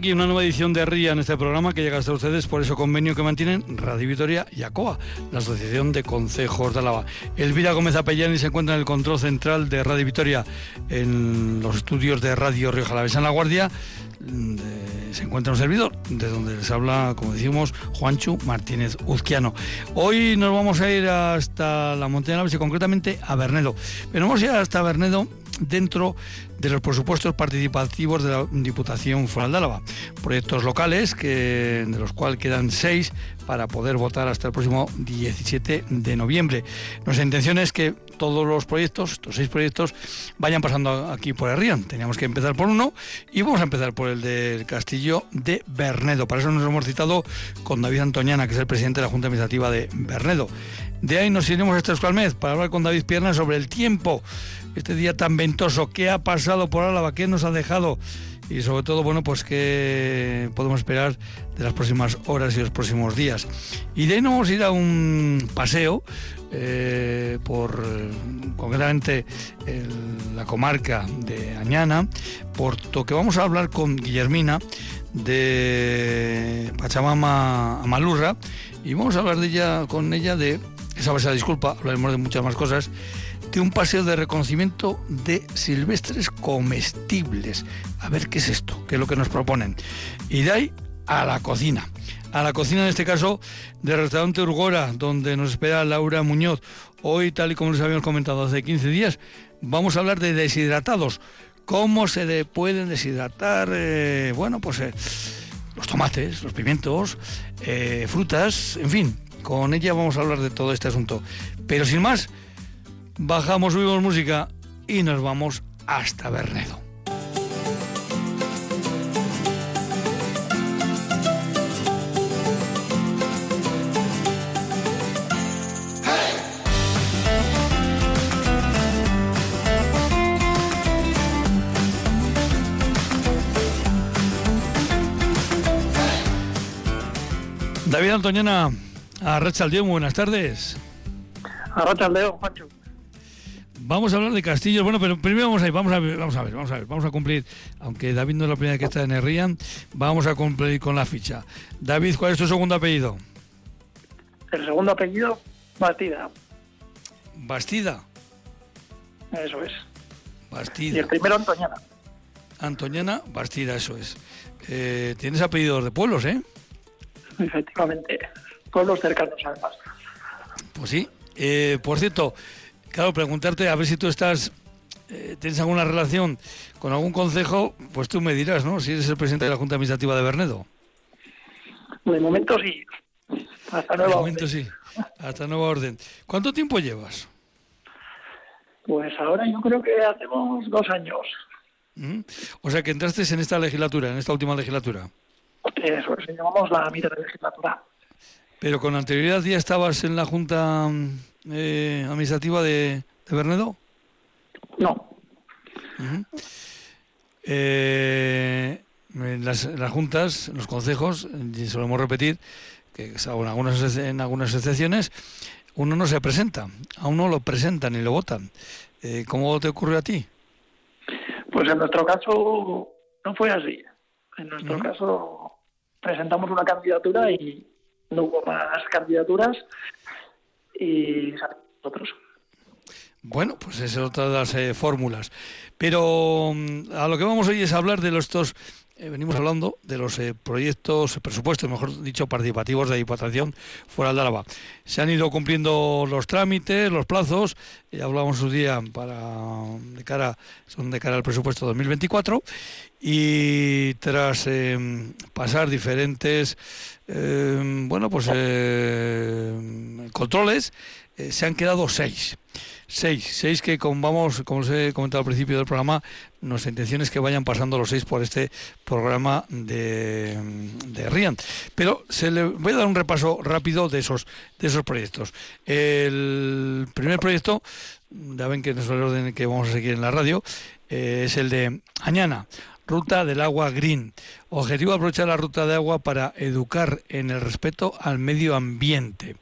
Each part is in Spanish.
Aquí una nueva edición de RIA en este programa que llega hasta ustedes por ese convenio que mantienen Radio Vitoria y ACOA, la Asociación de Concejos de Álava. Elvira Gómez Apellani se encuentra en el control central de Radio Vitoria en los estudios de Radio Río Jalavesa en La Guardia. se encuentra un servidor, de donde les habla, como decimos, Juanchu Martínez Uzquiano. Hoy nos vamos a ir hasta la montaña de y concretamente a Bernedo. Pero vamos a ir hasta Bernedo dentro de los presupuestos participativos de la Diputación Foral de Álava. Proyectos locales que, de los cuales quedan seis para poder votar hasta el próximo 17 de noviembre. Nuestra intención es que todos los proyectos, estos seis proyectos, vayan pasando aquí por el. Teníamos que empezar por uno y vamos a empezar por el del Castillo de Bernedo. Para eso nos hemos citado con David Antoñana, que es el presidente de la Junta Administrativa de Bernedo. De ahí nos iremos a este Euskalmez para hablar con David Pierna sobre el tiempo, este día tan ventoso, qué ha pasado por Álava, qué nos ha dejado y sobre todo, bueno, pues qué podemos esperar de las próximas horas y los próximos días. Y de ahí nos vamos a ir a un paseo eh, por concretamente la comarca de Añana, por que vamos a hablar con Guillermina de Pachamama a Malurra y vamos a hablar de ella con ella de esa a disculpa, hablaremos de muchas más cosas, de un paseo de reconocimiento de silvestres comestibles. A ver qué es esto, qué es lo que nos proponen. Y de ahí a la cocina. A la cocina, en este caso, del restaurante Urgora, donde nos espera Laura Muñoz. Hoy, tal y como les habíamos comentado hace 15 días, vamos a hablar de deshidratados. ¿Cómo se pueden deshidratar? Eh, bueno, pues eh, los tomates, los pimientos, eh, frutas, en fin, con ella vamos a hablar de todo este asunto. Pero sin más, bajamos, subimos música y nos vamos hasta Bernedo. David Antoñana, Arrachaldeo, buenas tardes. Arrachaldeo, Juancho. Vamos a hablar de castillos, bueno, pero primero vamos a ir, vamos a ver, vamos a ver, vamos a ver, vamos a cumplir, aunque David no es la primera que está en el RIAN, vamos a cumplir con la ficha. David, ¿cuál es tu segundo apellido? El segundo apellido, Bastida. ¿Bastida? Eso es. Bastida. Y el primero, Antoñana. Antoñana Bastida, eso es. Eh, tienes apellidos de pueblos, ¿eh? Efectivamente pueblos cercanos además. Pues sí. Eh, por cierto, claro, preguntarte a ver si tú estás, eh, tienes alguna relación con algún consejo, pues tú me dirás, ¿no? Si eres el presidente de la Junta Administrativa de Bernedo. De momento sí. Hasta nueva de momento sí. Hasta nueva orden. ¿Cuánto tiempo llevas? Pues ahora yo creo que hacemos dos años. ¿Mm? O sea que entraste en esta legislatura, en esta última legislatura. Eso es, llevamos la mitad de legislatura. ¿Pero con anterioridad ya estabas en la Junta eh, Administrativa de, Bernedo? No. Eh, en, las, juntas, los consejos, solemos repetir que en algunas, en algunas asociaciones uno no se presenta, a uno lo presentan y lo votan. Eh, ¿Cómo te ocurrió a ti? Pues en nuestro caso no fue así. En nuestro caso presentamos una candidatura y no hubo más candidaturas y nosotros. Bueno, pues esas son todas las eh, fórmulas. Pero mm, a lo que vamos hoy es hablar de los dos eh, venimos hablando de los eh, proyectos, presupuestos, mejor dicho, participativos de Diputación fuera de Álava. Se han ido cumpliendo los trámites, los plazos, ya hablábamos su día para de cara, son de cara al presupuesto 2024 y tras em, pasar diferentes em, bueno pues controles se han quedado seis seis, seis que como vamos, como os he comentado al principio del programa, nuestra intención es que vayan pasando los seis por este programa de, de RIAN. Pero se le voy a dar un repaso rápido de esos, de esos proyectos. El primer proyecto, ya ven que no es el orden que vamos a seguir en la radio, eh, es el de Añana. Ruta del Agua Green. Objetivo aprovechar la ruta de agua para educar en el respeto al medio ambiente.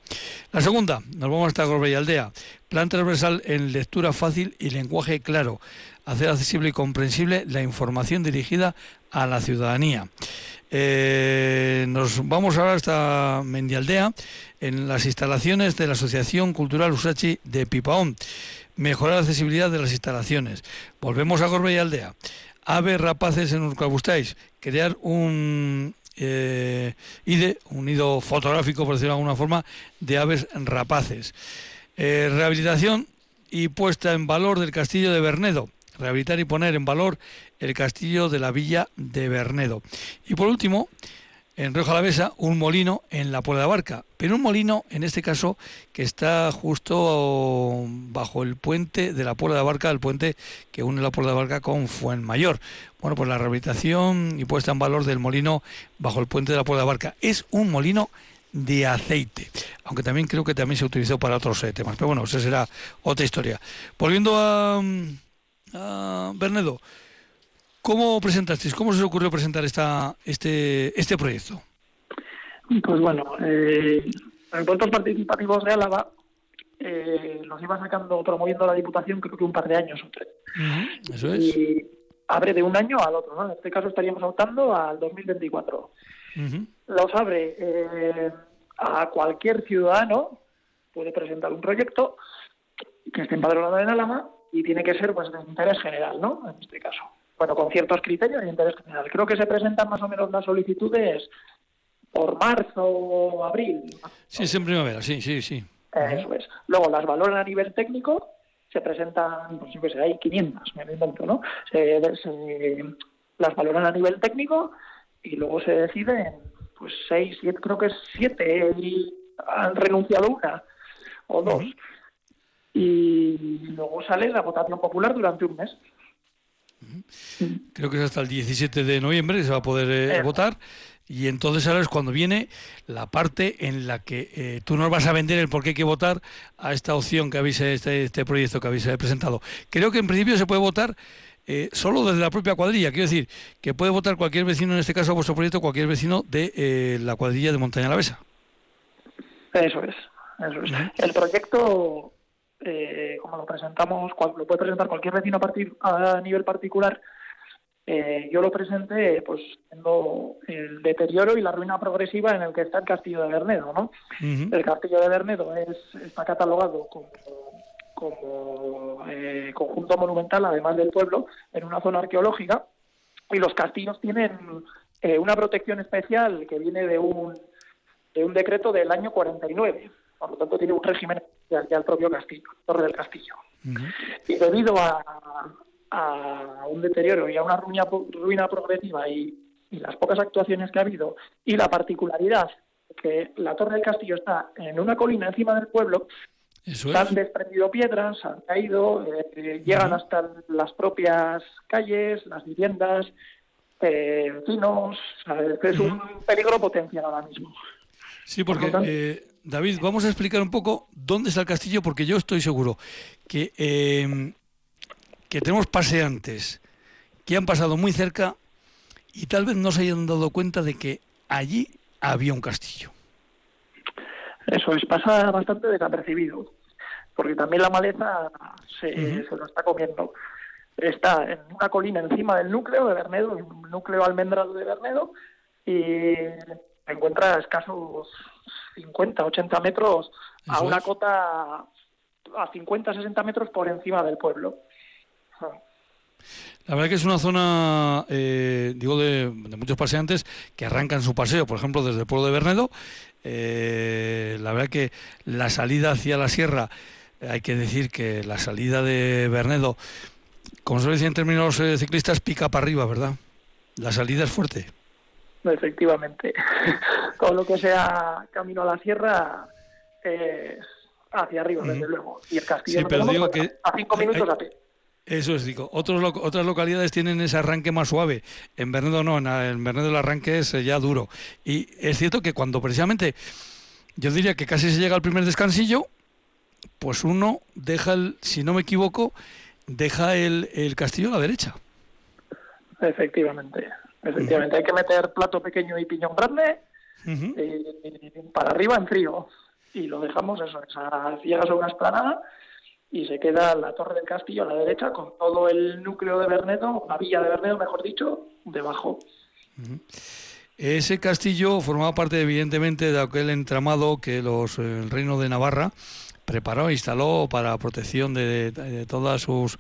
La segunda, nos vamos hasta Gorbella Aldea. Plan transversal en lectura fácil y lenguaje claro. hacer accesible y comprensible la información dirigida a la ciudadanía. Eh, nos vamos ahora hasta Mendialdea, en las instalaciones de la Asociación Cultural Usachi de Pipaón. Mejorar la accesibilidad de las instalaciones. Volvemos a Gorbea y Aldea. Aves rapaces en Urcabustáis. Crear un eh, IDE, un nido fotográfico, por decirlo de alguna forma, de aves rapaces. Eh, rehabilitación y puesta en valor del castillo de Bernedo. Rehabilitar y poner en valor el castillo de la villa de Bernedo. Y por último, en Río Jalavesa, un molino en la Puebla de Barca, pero un molino, en este caso, que está justo bajo el puente de la Puebla de Barca, el puente que une la Puebla de Barca con Fuenmayor. Bueno, pues la rehabilitación y puesta en valor del molino bajo el puente de la Puebla de Barca. Es un molino de aceite, aunque también creo que también se utilizó para otros eh, temas. Pero bueno, esa será otra historia. Volviendo a, a Bernedo, ¿cómo presentasteis? ¿Cómo se os ocurrió presentar esta, este, este proyecto? Pues bueno, eh, encuentros participativos de Álava eh, los iba sacando, promoviendo la Diputación creo que un par de años o tres. Eso es. Y abre de un año al otro, ¿no? En este caso estaríamos optando al 2024. Los abre eh, a cualquier ciudadano, puede presentar un proyecto que esté empadronado en Álava y tiene que ser pues de interés general, ¿no? En este caso. Bueno, con ciertos criterios de interés general. Creo que se presentan más o menos las solicitudes por marzo o abril. Sí, es en primavera, sí, sí, sí. Eso es. Luego las valoran a nivel técnico, se presentan, pues yo qué sé, hay 500, me lo invento, ¿no? Se, se, las valoran a nivel técnico y luego se deciden, pues seis, siete, creo que es siete, y han renunciado una o dos. Y luego sale la votación popular durante un mes. Creo que es hasta el 17 de noviembre que se va a poder eh, votar. Y entonces ahora es cuando viene la parte en la que eh, tú nos vas a vender el por qué hay que votar a esta opción que habéis, este, este proyecto que habéis eh, presentado. Creo que en principio se puede votar eh, solo desde la propia cuadrilla. Quiero decir, que puede votar cualquier vecino, en este caso a vuestro proyecto, cualquier vecino de eh, la cuadrilla de Montaña la Besa. Eso es, eso es. El proyecto, eh, como lo presentamos, lo puede presentar cualquier vecino a, nivel particular, eh, yo lo presenté pues viendo el deterioro y la ruina progresiva en el que está el castillo de Bernedo, ¿no? El castillo de Bernedo es, está catalogado como como eh, conjunto monumental, además del pueblo, en una zona arqueológica. Y los castillos tienen eh, una protección especial que viene de un, de un decreto del año 49. Por lo tanto, tiene un régimen ya el propio castillo, Torre del Castillo. Y debido a, a, un deterioro y a una ruina, ruina progresiva y, y las pocas actuaciones que ha habido y la particularidad que la Torre del Castillo está en una colina encima del pueblo, han desprendido piedras, han caído, eh, llegan hasta las propias calles, las viviendas, eh, vecinos. Es un peligro potencial ahora mismo. Sí, porque, eh, David, vamos a explicar un poco dónde está el castillo, porque yo estoy seguro que, em, que tenemos paseantes que han pasado muy cerca y tal vez no se hayan dado cuenta de que allí había un castillo. Eso es, pasa bastante desapercibido porque también la maleza se, se lo está comiendo. Está en una colina encima del núcleo de Bernedo, un núcleo almendrado de Bernedo, y se encuentra escasos 50, 80 metros a una cota a 50, 60 metros por encima del pueblo. La verdad que es una zona, eh, digo, de, muchos paseantes que arrancan su paseo, por ejemplo, desde el pueblo de Bernedo. Eh, la verdad que la salida hacia la sierra hay que decir que la salida de Bernedo, como se dice en términos eh, ciclistas, pica para arriba, ¿verdad? La salida es fuerte. Efectivamente. Todo lo que sea camino a la sierra es hacia arriba, desde luego. Y el castillo sí, pero digo que a cinco minutos a pie. Eso es, digo. Otros, otras localidades tienen ese arranque más suave. En Bernedo no, en Bernedo el arranque es ya duro. Y es cierto que cuando precisamente, yo diría que casi se llega al primer descansillo, pues uno deja, el, si no me equivoco, deja el, el castillo a la derecha. Efectivamente, efectivamente. Hay que meter plato pequeño y piñón grande para arriba en frío. Y lo dejamos, eso, llegas a una esplanada y se queda la torre del castillo a la derecha con todo el núcleo de Bernedo, la villa de Bernedo, mejor dicho, debajo. Ese castillo formaba parte, evidentemente, de aquel entramado que los, el reino de Navarra preparó e instaló para protección de, de, todos sus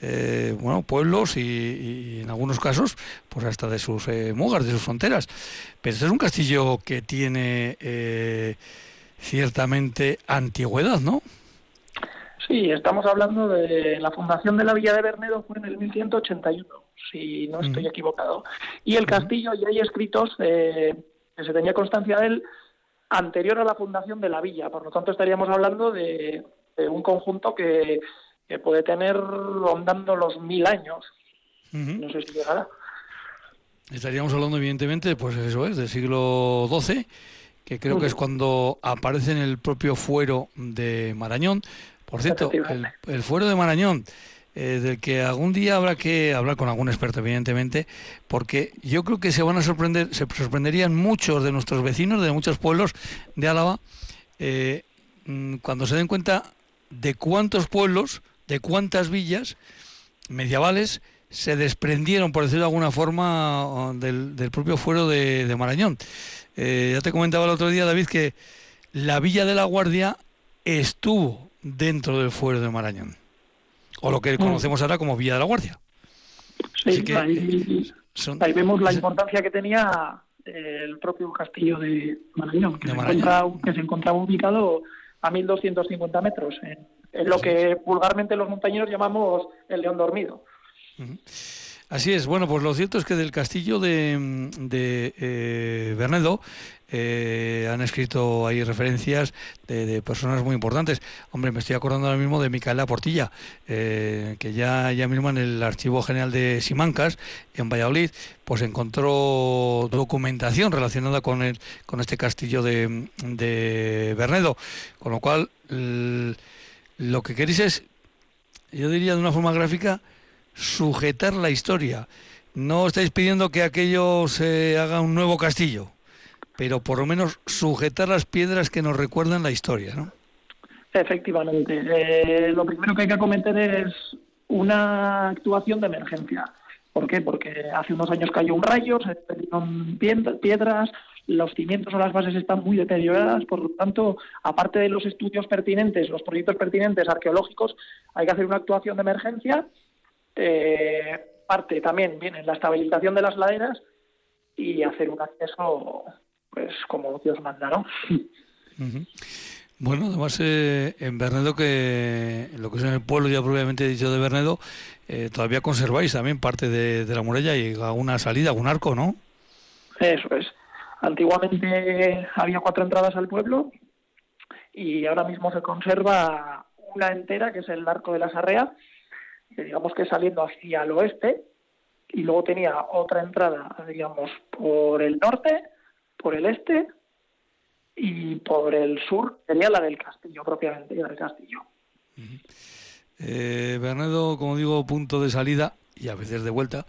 eh, bueno, pueblos y, en algunos casos, pues hasta de sus eh, mugas, de sus fronteras. Pero este es un castillo que tiene eh, ciertamente antigüedad, ¿no? Sí, estamos hablando de la fundación de la Villa de Bernedo fue en el 1181, si no estoy equivocado. Y el castillo, y hay escritos eh, que se tenía constancia de él anterior a la fundación de la villa. Por lo tanto, estaríamos hablando de, un conjunto que, puede tener rondando los mil años. No sé si llegará. Estaríamos hablando, evidentemente, pues eso es, del siglo XII, que creo que es cuando aparece en el propio fuero de Marañón. Por cierto, el, fuero de Marañón, eh, del que algún día habrá que hablar con algún experto, evidentemente, porque yo creo que se van a sorprender, se sorprenderían muchos de nuestros vecinos de muchos pueblos de Álava eh, mm, cuando se den cuenta de cuántos pueblos, de cuántas villas medievales se desprendieron, por decirlo de alguna forma, del, propio fuero de, Marañón. Eh, ya te comentaba el otro día, David, que la villa de la Guardia estuvo dentro del fuero de Marañón o lo que mm. conocemos ahora como Villa de la Guardia. Sí, ahí, vemos la importancia que tenía el propio castillo de Marañón, que, Se, encontraba ubicado a 1.250 metros, en, lo que vulgarmente los montañeros llamamos el león dormido. Así es, bueno, pues lo cierto es que del castillo de, de eh, Bernedo eh, han escrito ahí referencias de, personas muy importantes. Hombre, me estoy acordando ahora mismo de Micaela Portilla, eh, que ya, ya mismo en el Archivo General de Simancas, en Valladolid, pues encontró documentación relacionada con, el, con este castillo de, de Bernedo. Con lo cual, lo que queréis es, yo diría de una forma gráfica, sujetar la historia. No estáis pidiendo que aquello se haga un nuevo castillo, pero por lo menos sujetar las piedras que nos recuerdan la historia, ¿no? Efectivamente. Eh, lo primero que hay que acometer es una actuación de emergencia. ¿Por qué? Porque hace unos años cayó un rayo, se perdieron piedras, los cimientos o las bases están muy deterioradas, por lo tanto, aparte de los estudios pertinentes, los proyectos pertinentes arqueológicos, hay que hacer una actuación de emergencia eh, parte también viene la estabilización de las laderas y hacer un acceso pues como Dios manda, ¿no? Bueno, además eh, en Bernedo, que lo que es en el pueblo ya propiamente dicho de Bernedo, eh, todavía conserváis también parte de, la muralla y alguna salida, algún arco, ¿no? Eso es. Antiguamente había cuatro entradas al pueblo y ahora mismo se conserva una entera, que es el arco de la Sarrea, digamos que saliendo hacia el oeste, y luego tenía otra entrada, digamos, por el norte, por el este y por el sur, sería la del castillo, propiamente, la del castillo. Eh, Bernedo, como digo, punto de salida y a veces de vuelta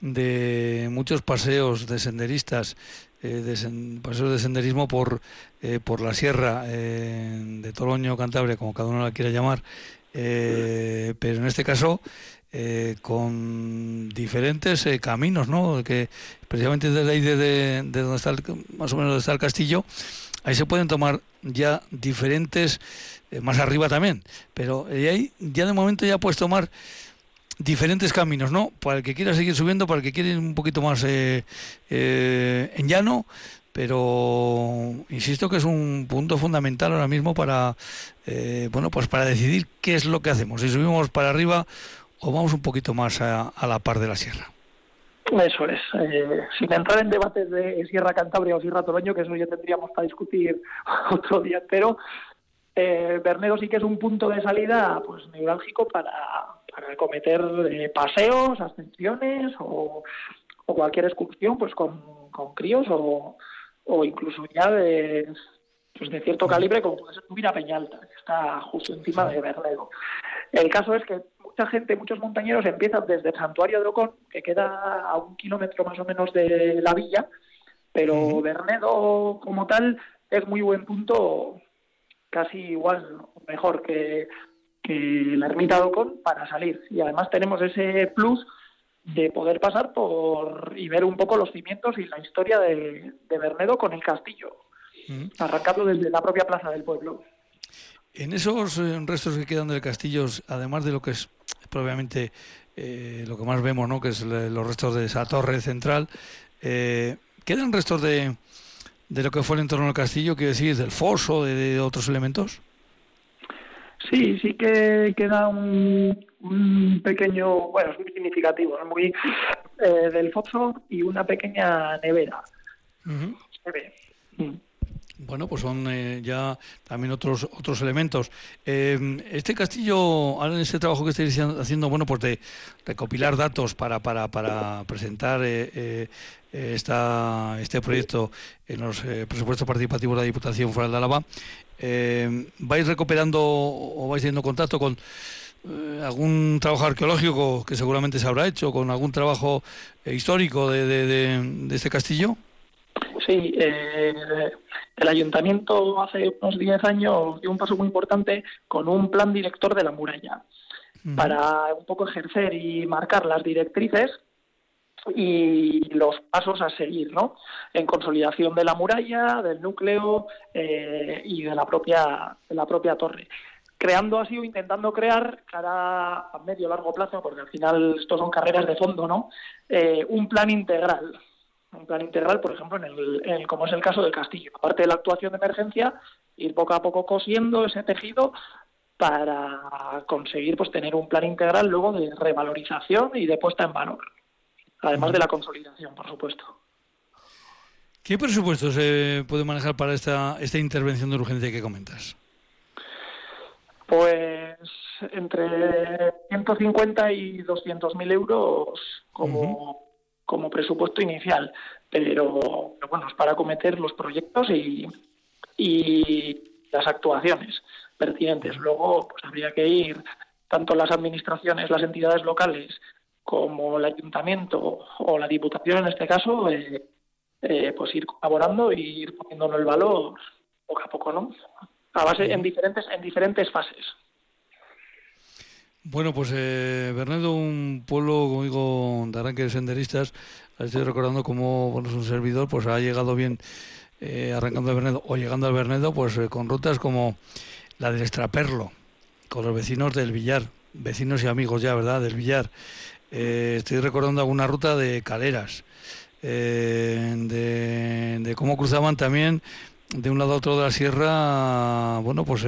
de muchos paseos de senderistas, eh, de paseos de senderismo por, eh, por la sierra eh, de Toloño, Cantabria, como cada uno la quiera llamar, pero en este caso eh, con diferentes eh, caminos, ¿no? Que precisamente desde ahí de, donde está más o menos donde está el castillo, ahí se pueden tomar ya diferentes, más arriba también, pero ahí ya de momento ya puedes tomar diferentes caminos, ¿no? Para el que quiera seguir subiendo, para el que quiera ir un poquito más en llano, pero insisto que es un punto fundamental ahora mismo para eh, bueno pues para decidir qué es lo que hacemos si subimos para arriba o vamos un poquito más a, la par de la sierra eso es eh, sin entrar en debates de Sierra Cantabria o Sierra Toroño que eso ya tendríamos para discutir otro día pero eh, Bernedo sí que es un punto de salida pues neurálgico para, para cometer eh, paseos ascensiones o, o cualquier excursión pues con, con críos o o incluso ya de, pues de cierto calibre como puede ser Subir Peñalta, que está justo encima de Bernedo. El caso es que mucha gente, muchos montañeros empiezan desde el santuario de Ocón, que queda a un kilómetro más o menos de la villa, pero Bernedo como tal es muy buen punto, casi igual, mejor que, que la ermita de Ocon para salir. Y además tenemos ese plus de poder pasar por y ver un poco los cimientos y la historia de, de Bernedo con el castillo, arrancando desde la propia plaza del pueblo. En esos eh, restos que quedan del castillo, además de lo que es probablemente eh, lo que más vemos, ¿no? que es los restos de esa torre central, eh, ¿quedan restos de, de lo que fue el entorno del castillo, quiero decir, del foso, de, de otros elementos? Sí, sí que queda un, un pequeño, bueno, es muy significativo, muy eh, del foso y una pequeña nevera. Se ve. Mm. Bueno, pues son eh, ya también otros otros elementos. Eh, este castillo, ahora en este trabajo que estáis haciendo, bueno, pues de recopilar datos para, para, para presentar eh, esta, este proyecto en los presupuestos participativos de la Diputación Foral de Álava, ¿vais recuperando o vais teniendo contacto con algún trabajo arqueológico que seguramente se habrá hecho, con algún trabajo histórico de, de este castillo? Sí, eh, el ayuntamiento hace unos 10 años dio un paso muy importante con un plan director de la muralla para un poco ejercer y marcar las directrices y los pasos a seguir, ¿no? En consolidación de la muralla, del núcleo eh, y de la propia de la propia torre creando así o intentando crear cara a medio largo plazo, porque al final esto son carreras de fondo, ¿no? Eh, un plan integral un plan integral, por ejemplo, en el, como es el caso del castillo. Aparte de la actuación de emergencia, ir poco a poco cosiendo ese tejido para conseguir pues tener un plan integral luego de revalorización y de puesta en valor, además de la consolidación, por supuesto. ¿Qué presupuesto se puede manejar para esta, esta intervención de urgencia que comentas? Pues entre 150 y 200 mil euros como, como presupuesto inicial, pero, bueno, es para acometer los proyectos y, y las actuaciones pertinentes. Luego, pues habría que ir tanto las administraciones, las entidades locales, como el ayuntamiento o la diputación en este caso, eh, eh, pues ir colaborando y ir poniéndolo el valor poco a poco, ¿no? A base en diferentes en diferentes fases. Bueno, pues eh, Bernedo, un pueblo, como digo, de arranque de senderistas, estoy recordando cómo bueno, un servidor pues ha llegado bien eh, arrancando de Bernedo o llegando al Bernedo pues eh, con rutas como la del Estraperlo, con los vecinos del Villar, vecinos y amigos ya, ¿verdad?, del Villar. Eh, estoy recordando alguna ruta de Caleras, de, cómo cruzaban también de un lado a otro de la sierra, bueno, pues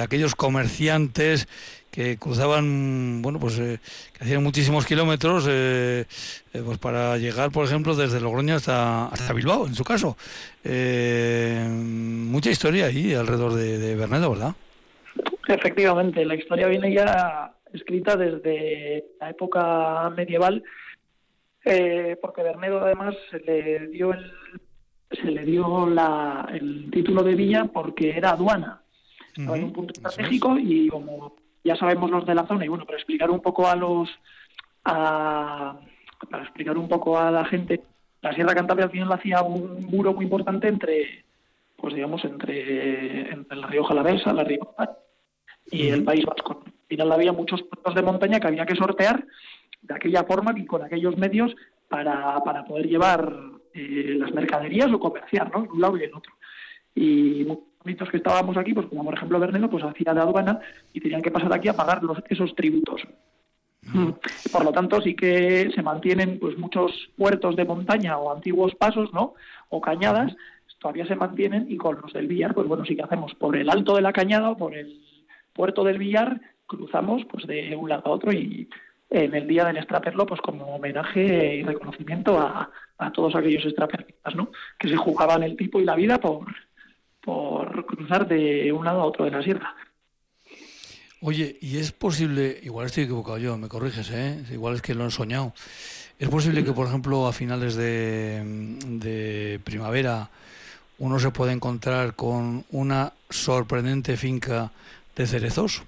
aquellos comerciantes que cruzaban, bueno, pues eh, que hacían muchísimos kilómetros eh, eh, pues para llegar, por ejemplo, desde Logroño hasta, hasta Bilbao, en su caso. mucha historia ahí alrededor de, de Bernedo, ¿verdad? Efectivamente, la historia viene ya escrita desde la época medieval, porque Bernedo además se le dio el se le dio la, el título de villa porque era aduana. En un punto estratégico y como ya sabemos los de la zona y bueno, para explicar un poco a los a, para explicar un poco a la gente, la Sierra Cantabria al final hacía un muro muy importante entre pues digamos entre, entre la Rioja Alavesa, la Rioja y el País Vasco. Al final había muchos puertos de montaña que había que sortear de aquella forma y con aquellos medios para, para poder llevar eh, las mercaderías o comerciar, ¿no? En un lado y en otro. Y que estábamos aquí, pues como por ejemplo Bernedo, pues hacía de aduana y tenían que pasar aquí a pagar los, esos tributos. Mm. Por lo tanto, sí que se mantienen pues muchos puertos de montaña o antiguos pasos, ¿no? O cañadas, todavía se mantienen y con los del Villar, pues bueno, sí que hacemos por el alto de la cañada o por el puerto del Villar, cruzamos pues de un lado a otro y en el día del extraperlo, pues como homenaje y reconocimiento a, a todos aquellos extraperlistas, ¿no? Que se jugaban el tipo y la vida por, por cruzar de un lado a otro de la sierra. Oye, ¿y es posible, igual estoy equivocado yo, me corriges, ¿eh? igual es que lo he soñado, ¿es posible que, por ejemplo, a finales de, de primavera uno se pueda encontrar con una sorprendente finca de cerezos?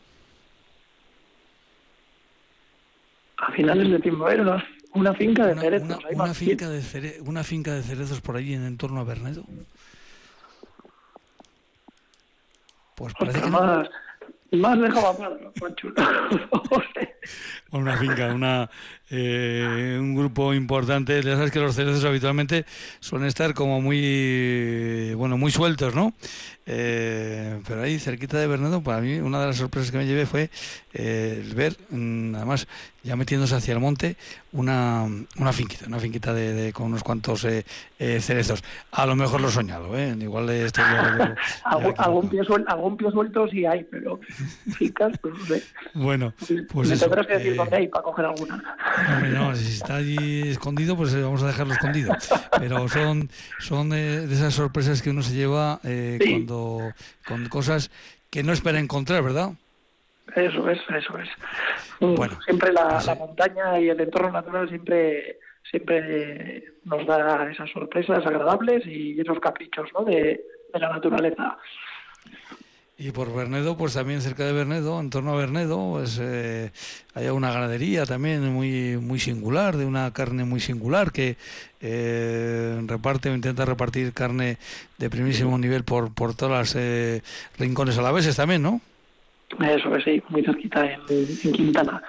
A finales de primavera, una, finca de cerezos. Una, finca de una finca de cerezos por allí en entorno a Bernedo. Pues parece que Más dejaba cuadro, chulo. una finca, una, eh, un grupo importante. Ya sabes que los cerezos habitualmente suelen estar como muy, bueno, muy sueltos, ¿no? Eh, pero ahí cerquita de Bernedo, para mí una de las sorpresas que me llevé fue eh, el ver, mm, además ya metiéndose hacia el monte, una, una finquita, una finquita de, con unos cuantos eh, cerezos. A lo mejor lo he soñado, ¿eh? igual estoy algún, pie algún pie suelto sí hay, pero fincas, pues no sé. Bueno, pues me tendrás que decir dónde hay para coger alguna. no, si está allí escondido, pues vamos a dejarlo escondido. Pero son, son de, esas sorpresas que uno se lleva cuando con cosas que no espera encontrar, ¿verdad? Eso es, eso es. Bueno, siempre la, pues montaña y el entorno natural siempre siempre nos da esas sorpresas agradables y esos caprichos ¿no? de, la naturaleza. Y por Bernedo, pues también cerca de Bernedo, en torno a Bernedo, pues eh, hay una ganadería también muy muy singular, de una carne muy singular que eh, reparte o intenta repartir carne de primísimo nivel por, por todas las eh, rincones alaveses también, ¿no? Eso es, sí, muy cerquita en, Quintana.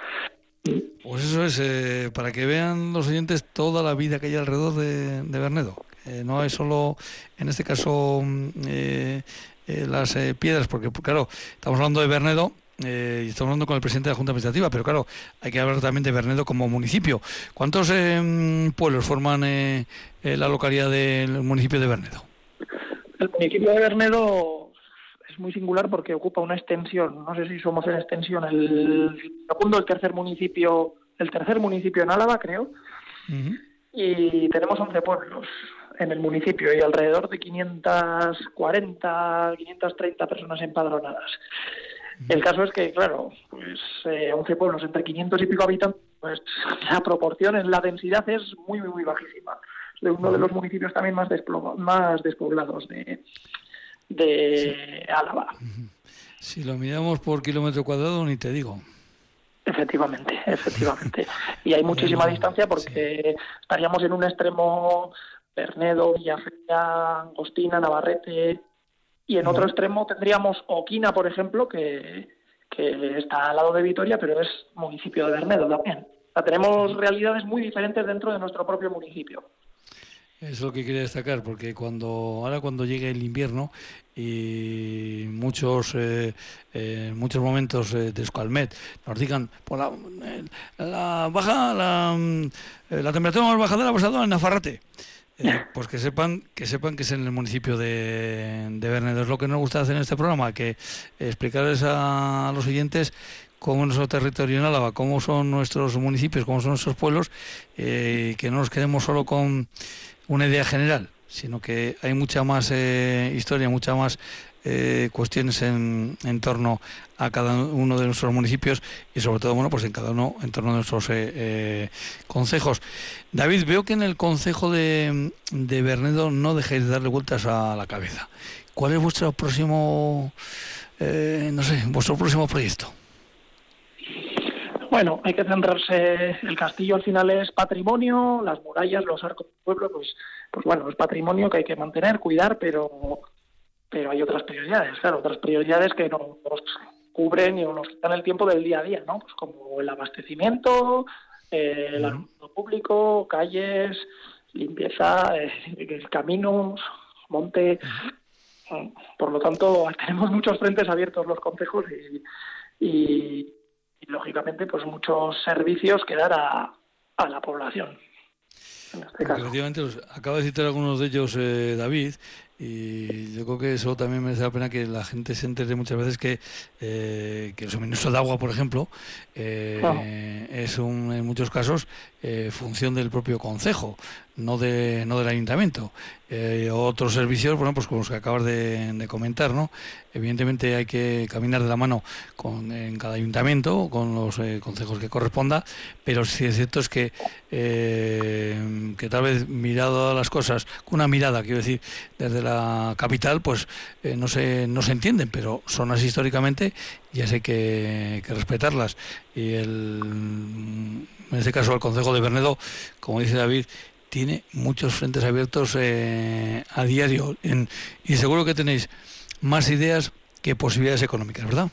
Pues eso es, eh, para que vean los oyentes toda la vida que hay alrededor de, de Bernedo. no es solo, en este caso, mm, eh, eh, las eh, piedras, porque claro, estamos hablando de Bernedo, eh, y estamos hablando con el presidente de la Junta Administrativa, pero claro, hay que hablar también de Bernedo como municipio. ¿Cuántos pueblos forman la localidad del municipio de Bernedo? El municipio de Bernedo es muy singular porque ocupa una extensión, no sé si somos en extensión el segundo, el tercer municipio, el tercer municipio en Álava, creo, y tenemos 11 pueblos en el municipio y alrededor de 540, 530 personas empadronadas. El caso es que, claro, pues eh, 11 pueblos entre 500 y pico habitantes, pues la proporción en la densidad es muy, muy, bajísima. Es de uno de los municipios también más, más despoblados de, de Álava. Si lo miramos por kilómetro cuadrado, ni te digo. Efectivamente, efectivamente. Y hay muchísima distancia porque estaríamos en un extremo Bernedo, Villafría, Angostina, Navarrete. Y en otro extremo tendríamos Oquina, por ejemplo, que, que está al lado de Vitoria, pero es municipio de Bernedo también. tenemos realidades muy diferentes dentro de nuestro propio municipio. Es lo que quería destacar, porque cuando ahora cuando llegue el invierno y muchos eh, eh muchos momentos eh, de Escalmet nos digan por la, la baja la, eh, la temperatura más baja de la en Nafarrate eh, pues que sepan que sepan que es en el municipio de, de Bernedo. Es lo que nos gusta hacer en este programa, que explicarles a, los oyentes cómo es nuestro territorio en Álava, cómo son nuestros municipios, cómo son nuestros pueblos, eh, que no nos quedemos solo con una idea general, sino que hay mucha más eh, historia, mucha más eh, cuestiones en, en, torno a cada uno de nuestros municipios y sobre todo bueno pues en cada uno en torno a nuestros eh, eh consejos David veo que en el consejo de, de Bernedo no dejéis de darle vueltas a la cabeza ¿cuál es vuestro próximo eh, no sé vuestro próximo proyecto? Bueno, hay que centrarse, el castillo al final es patrimonio, las murallas, los arcos del pueblo, pues, pues bueno, es patrimonio que hay que mantener, cuidar, pero pero hay otras prioridades, claro, otras prioridades que nos cubren y nos quitan el tiempo del día a día, ¿no? Pues como el abastecimiento, eh, el alumbrado público, calles, limpieza, eh, caminos, monte. Por lo tanto, tenemos muchos frentes abiertos los consejos y, y, lógicamente, pues muchos servicios que dar a, a la población. Este. Efectivamente, acaba de citar algunos de ellos eh, David, y yo creo que eso también merece la pena que la gente se entere muchas veces que, eh, que el suministro de agua, por ejemplo, eh, es un, en muchos casos eh, función del propio concejo, no, de, no del ayuntamiento. Eh, otros servicios, bueno, pues como los que acabas de, comentar, ¿no? Evidentemente hay que caminar de la mano con, en cada ayuntamiento, con los eh, consejos que corresponda, pero sí es cierto es que, eh, que tal vez mirado a las cosas, con una mirada, quiero decir, desde la capital, pues no, se, no se entienden, pero son así históricamente y hay que, que respetarlas. Y el, en este caso el Consejo de Bernedo, como dice David, tiene muchos frentes abiertos eh, a diario y seguro que tenéis más ideas que posibilidades económicas, ¿verdad?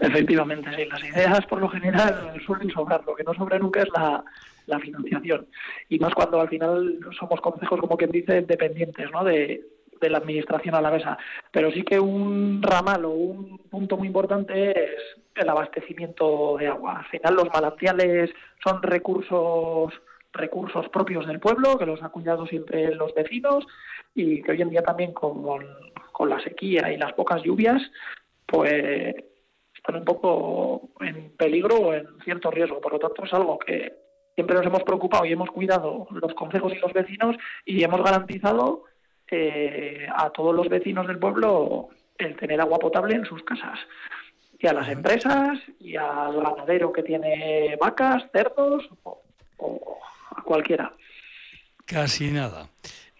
Efectivamente, sí. Las ideas por lo general suelen sobrar. Lo que no sobra nunca es la, la financiación. Y más cuando al final somos consejos, como quien dice, dependientes ¿no? de, de la administración alavesa. Pero sí que un ramal o un punto muy importante es el abastecimiento de agua. Al final los manantiales son recursos recursos propios del pueblo, que los ha cuidado siempre los vecinos y que hoy en día también con, con la sequía y las pocas lluvias, pues están un poco en peligro o en cierto riesgo. Por lo tanto, es algo que siempre nos hemos preocupado y hemos cuidado los consejos y los vecinos y hemos garantizado eh, a todos los vecinos del pueblo el tener agua potable en sus casas. Y a las empresas y al ganadero que tiene vacas, cerdos o, a cualquiera. Casi nada.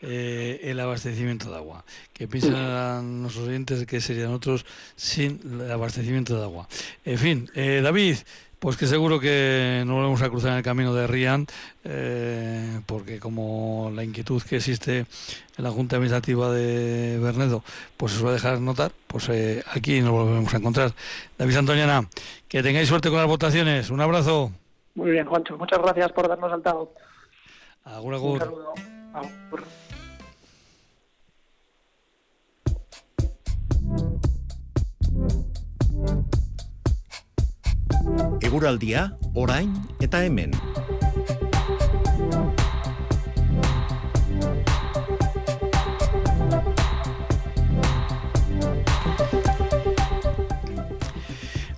Eh, el abastecimiento de agua. ¿Qué piensan los oyentes que serían otros sin el abastecimiento de agua? En fin, eh, David, pues que seguro que no volvemos a cruzar en el camino de Rian, eh, porque como la inquietud que existe en la Junta Administrativa de Bernedo, pues se suele dejar notar, pues eh, aquí nos volvemos a encontrar. David Antoniana, que tengáis suerte con las votaciones. Un abrazo. Muy bien, Juancho. Muchas gracias por darnos altado. Agur, agur. Un saludo. Agur. Eguraldia, orain eta hemen.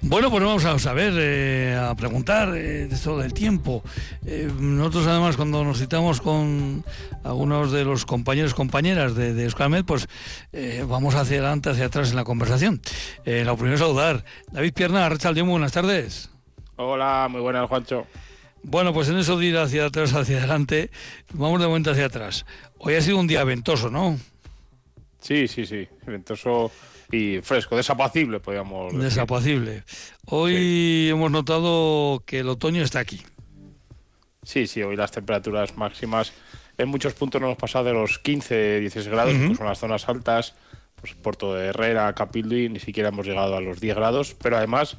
Bueno, pues vamos a ver, eh, a preguntar eh, de esto del tiempo. Eh, nosotros además cuando nos citamos con algunos de los compañeros compañeras de, de pues vamos hacia adelante, hacia atrás en la conversación. lo primero es saludar. David Pierna, Rachel muy buenas tardes. Hola, muy buenas, Juancho. Bueno, pues en eso de ir hacia atrás, hacia adelante, vamos de momento hacia atrás. Hoy ha sido un día ventoso, ¿no? Sí, sí, sí, ventoso y fresco, desapacible, podríamos decir. Desapacible. Hoy hemos notado que el otoño está aquí. Sí, sí, hoy las temperaturas máximas en muchos puntos no hemos pasado de los 15, 16 grados, uh -huh. son las zonas altas, pues Puerto de Herrera, Capildi, ni siquiera hemos llegado a los 10 grados, pero además,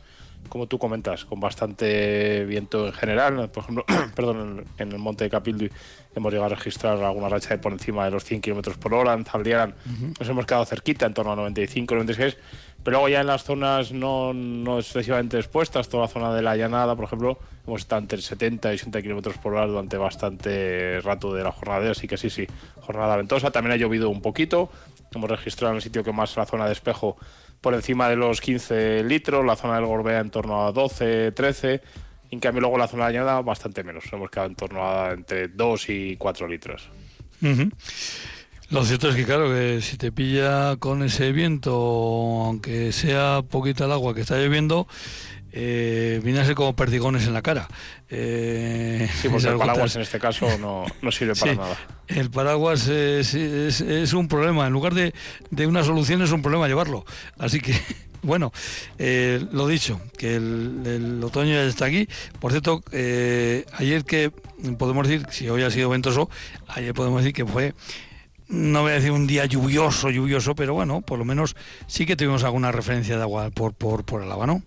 como tú comentas, con bastante viento en general, por ejemplo, perdón, en el monte de Capildi hemos llegado a registrar alguna racha de por encima de los 100 kilómetros por hora, en Zaldiaran uh -huh. nos hemos quedado cerquita, en torno a 95, 96, pero luego ya en las zonas no, no excesivamente expuestas, toda la zona de la llanada, por ejemplo, hemos estado entre 70 y 80 kilómetros por hora durante bastante rato de la jornada, así que sí, sí, jornada ventosa, también ha llovido un poquito, hemos registrado en el sitio que más la zona de espejo por encima de los 15 litros, la zona del Gorbea en torno a 12, 13, en cambio luego la zona de añada bastante menos, hemos quedado en torno a entre 2 y 4 litros. Lo cierto es que claro, que si te pilla con ese viento, aunque sea poquita el agua que está lloviendo, eh, viene a ser como perdigones en la cara. Eh, sí, porque el paraguas en este caso no, no sirve para sí, nada. El paraguas es, es, es, un problema, en lugar de, de una solución es un problema llevarlo. Así que, bueno, eh, lo dicho, que el, el, otoño ya está aquí. Por cierto, eh, ayer que podemos decir, si hoy ha sido ventoso, ayer podemos decir que fue no voy a decir un día lluvioso, lluvioso, pero bueno, por lo menos sí que tuvimos alguna referencia de agua por, por, por el agua, ¿no?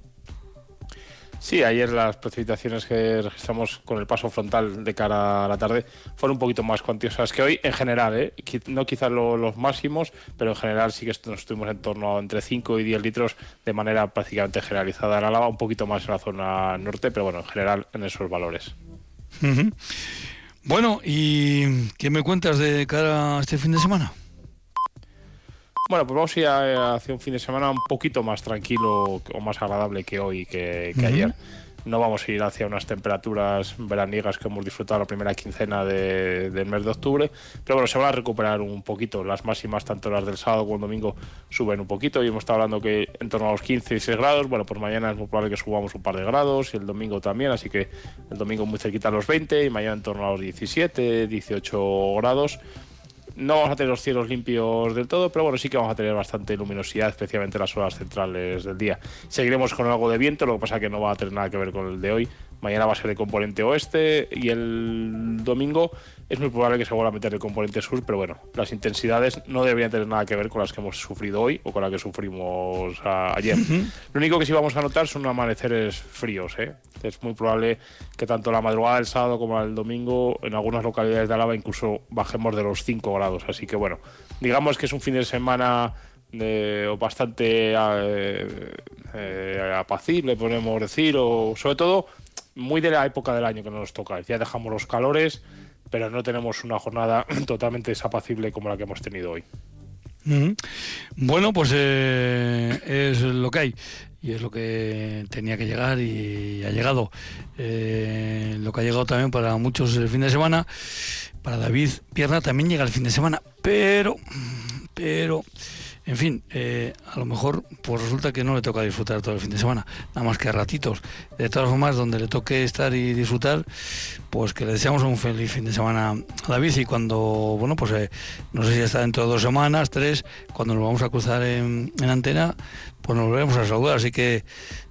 Sí, ayer las precipitaciones que registramos con el paso frontal de cara a la tarde fueron un poquito más cuantiosas que hoy en general, ¿eh? no quizás lo, los máximos, pero en general sí que nos estuvimos en torno a entre 5 y 10 litros de manera prácticamente generalizada en Álava, un poquito más en la zona norte, pero bueno, en general en esos valores. Bueno, ¿y qué me cuentas de cara a este fin de semana? Bueno, pues vamos a ir a, hacia un fin de semana un poquito más tranquilo o más agradable que hoy, que, que uh -huh. ayer. No vamos a ir hacia unas temperaturas veraniegas que hemos disfrutado la primera quincena de, del mes de octubre, pero bueno, se van a recuperar un poquito. Las máximas, tanto las del sábado como el domingo, suben un poquito y hemos estado hablando que en torno a los 15 y 16 grados. Bueno, pues mañana es muy probable que subamos un par de grados y el domingo también, así que el domingo muy cerquita a los 20 y mañana en torno a los 17, 18 grados no vamos a tener los cielos limpios del todo, pero bueno, sí que vamos a tener bastante luminosidad, especialmente en las horas centrales del día. Seguiremos con algo de viento, lo que pasa que no va a tener nada que ver con el de hoy, Mañana va a ser el componente oeste y el domingo es muy probable que se vuelva a meter el componente sur, pero bueno, las intensidades no deberían tener nada que ver con las que hemos sufrido hoy o con las que sufrimos ayer. Lo único que sí vamos a notar son amaneceres fríos. ¿eh? Es muy probable que tanto la madrugada del sábado como el domingo en algunas localidades de Álava incluso bajemos de los 5 grados. Así que bueno, digamos que es un fin de semana de, bastante eh, eh, apacible, podemos decir, o sobre todo muy de la época del año que nos toca. Ya dejamos los calores, pero no tenemos una jornada totalmente desapacible como la que hemos tenido hoy. Bueno, pues eh, es lo que hay y es lo que tenía que llegar y ha llegado. Eh, lo que ha llegado también para muchos el fin de semana, para David Pierna también llega el fin de semana, pero, pero en fin, eh, a lo mejor pues resulta que no le toca disfrutar todo el fin de semana, nada más que a ratitos. De todas formas, donde le toque estar y disfrutar, pues que le deseamos un feliz fin de semana a David y cuando, bueno, pues eh, no sé si está dentro de dos semanas, tres, cuando nos vamos a cruzar en, en antena, pues nos volveremos a saludar. Así que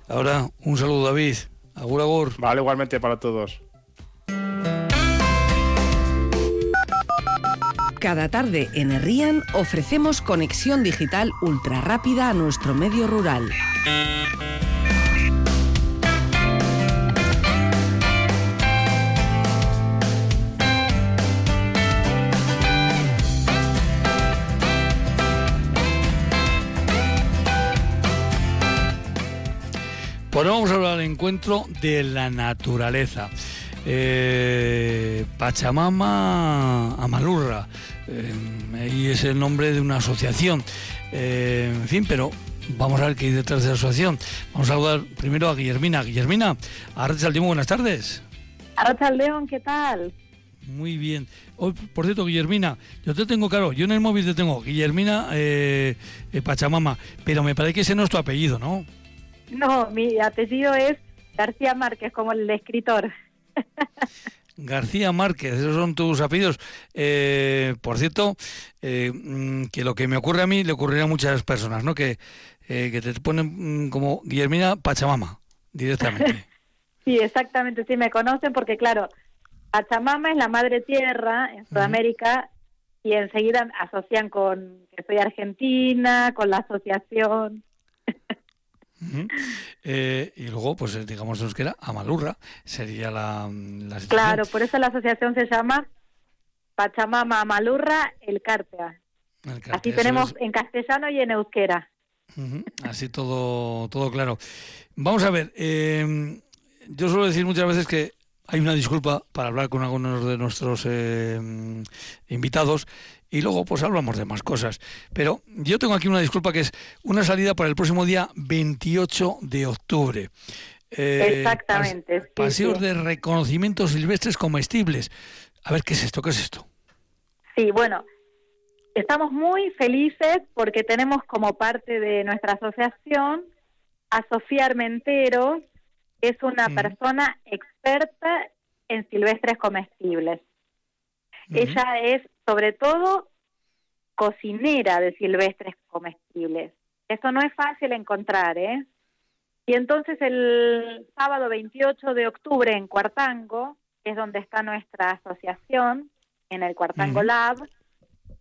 ahora un saludo David, agur agur. Vale, igualmente para todos. Cada tarde en Herrian ofrecemos conexión digital ultra rápida a nuestro medio rural. Pues vamos a hablar del encuentro de la naturaleza. Eh, Pachamama Amalurra, eh, ahí es el nombre de una asociación. Eh, en fin, pero vamos a ver qué hay detrás de la asociación. Vamos a saludar primero a Guillermina. Guillermina, Arrachaldeón, buenas tardes. Arrachaldeón, ¿qué tal? Muy bien. Hoy, por cierto, Guillermina, yo te tengo claro, yo en el móvil te tengo Guillermina Pachamama, pero me parece que ese no es tu apellido, ¿no? No, mi apellido es García Márquez, como el escritor. García Márquez, esos son tus apellidos. Eh, por cierto, eh, mm, que lo que me ocurre a mí le ocurriría a muchas personas, ¿no? Que, eh, que te ponen mm, como Guillermina Pachamama, directamente. sí, exactamente, sí, me conocen porque, claro, Pachamama es la madre tierra en Sudamérica y enseguida asocian con que soy argentina, con la asociación. Eh, y luego, pues eh, digamos que era Amalurra, sería la, Claro, por eso la asociación se llama Pachamama Amalurra El Cártea. Así tenemos en castellano y en euskera. Así todo, todo claro. Vamos a ver, eh, yo suelo decir muchas veces que hay una disculpa para hablar con algunos de nuestros eh, invitados y luego pues hablamos de más cosas. Pero yo tengo aquí una disculpa que es una salida para el próximo día 28 de octubre. Eh, Exactamente. paseos de reconocimiento silvestres comestibles. A ver, ¿qué es esto? ¿Qué es esto? Sí, bueno, estamos muy felices porque tenemos como parte de nuestra asociación a Sofía Armentero, es una persona experta en silvestres comestibles. Ella es sobre todo cocinera de silvestres comestibles. Eso no es fácil encontrar, ¿eh? Y entonces el sábado 28 de octubre en Cuartango, que es donde está nuestra asociación, en el Cuartango Lab,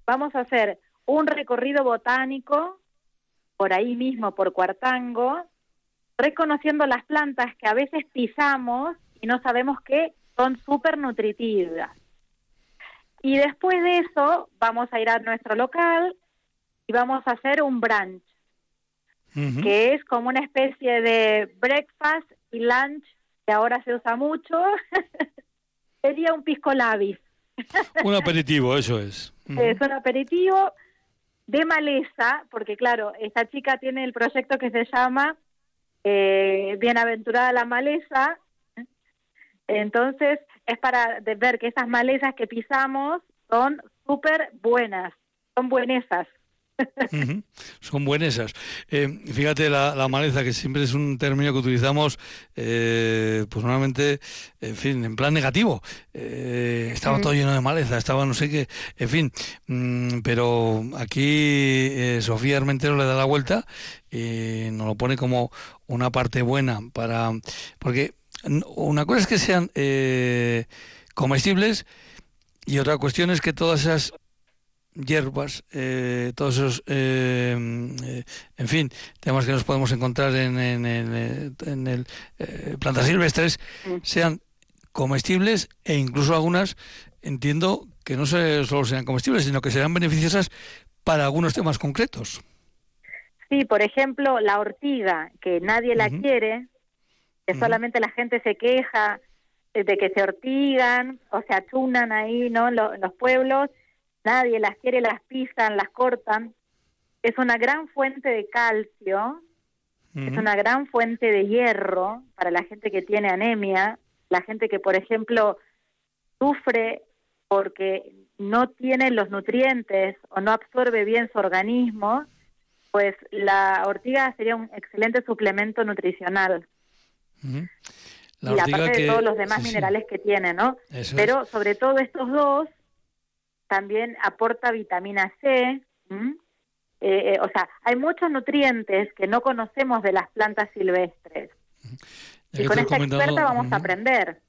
vamos a hacer un recorrido botánico por ahí mismo, por Cuartango, reconociendo las plantas que a veces pisamos y no sabemos que son súper nutritivas. Y después de eso vamos a ir a nuestro local y vamos a hacer un brunch, que es como una especie de breakfast y lunch que ahora se usa mucho. Sería un pisco labis. un aperitivo, eso es. Es un aperitivo de maleza, porque claro, esta chica tiene el proyecto que se llama eh, Bienaventurada la maleza. Entonces, es para ver que esas malezas que pisamos son súper buenas, son buenesas. Son buenesas. Eh, fíjate, la, maleza, que siempre es un término que utilizamos, eh, pues normalmente, en fin, en plan negativo. Eh, estaba todo lleno de maleza, estaba no sé qué, en fin. Mm, pero aquí eh, Sofía Armentero le da la vuelta y nos lo pone como una parte buena para. Porque una cosa es que sean eh, comestibles y otra cuestión es que todas esas hierbas, eh, todos esos, eh, en fin, temas que nos podemos encontrar en, en, en, el plantas silvestres, sean comestibles e incluso algunas entiendo que no solo sean comestibles, sino que serán beneficiosas para algunos temas concretos. Sí, por ejemplo, la ortiga, que nadie la quiere, que solamente la gente se queja de que se ortigan o se achunan ahí, ¿no? Los pueblos, nadie las quiere, las pisan, las cortan. Es una gran fuente de calcio, es una gran fuente de hierro para la gente que tiene anemia, la gente que, por ejemplo, sufre porque no tiene los nutrientes o no absorbe bien su organismo, pues la ortiga sería un excelente suplemento nutricional. Y aparte de todos los demás minerales que tiene, ¿no? Pero sobre todo estos dos, también aporta vitamina C. Eh, eh, o sea, hay muchos nutrientes que no conocemos de las plantas silvestres. Y con esta experta vamos a aprender.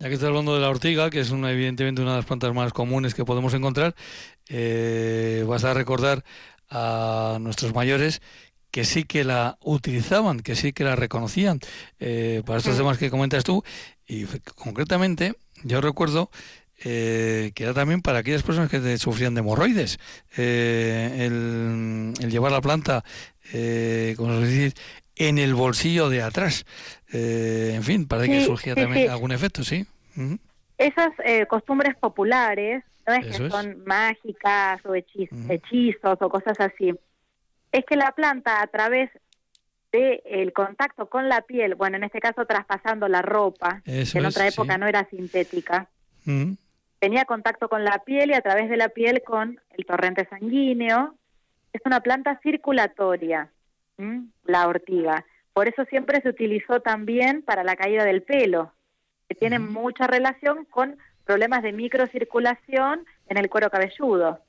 Ya que estás hablando de la ortiga, que es una, evidentemente una de las plantas más comunes que podemos encontrar, eh, vas a recordar a nuestros mayores que sí que la utilizaban, que sí que la reconocían eh, para estos temas que comentas tú. Y concretamente, yo recuerdo eh, que era también para aquellas personas que sufrían de hemorroides. el, llevar la planta, como se dice, en el bolsillo de atrás. Eh, en fin, parece que surgía también algún efecto, ¿sí? Esas eh, costumbres populares, no es que son mágicas o hechizos o cosas así, es que la planta a través del el contacto con la piel, bueno, en este caso traspasando la ropa, que en otra época no era sintética, tenía contacto con la piel y a través de la piel con el torrente sanguíneo. Es una planta circulatoria, la ortiga. Por eso siempre se utilizó también para la caída del pelo, que tiene mucha relación con problemas de microcirculación en el cuero cabelludo.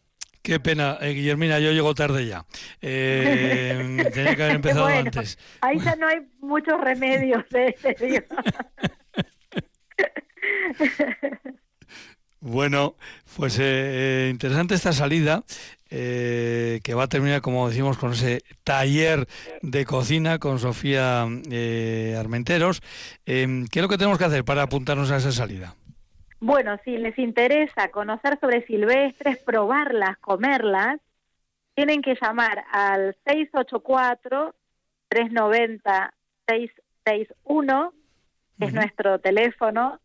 Qué pena, eh, Guillermina, yo llego tarde ya. Eh, tenía que haber empezado antes. Ahí ya no hay muchos remedios de ese Bueno, pues eh, interesante esta salida. Eh, que va a terminar, como decimos, con ese taller de cocina con Sofía eh, Armenteros. ¿Qué es lo que tenemos que hacer para apuntarnos a esa salida? Bueno, si les interesa conocer sobre silvestres, probarlas, comerlas, tienen que llamar al 684-390-661, que es nuestro teléfono.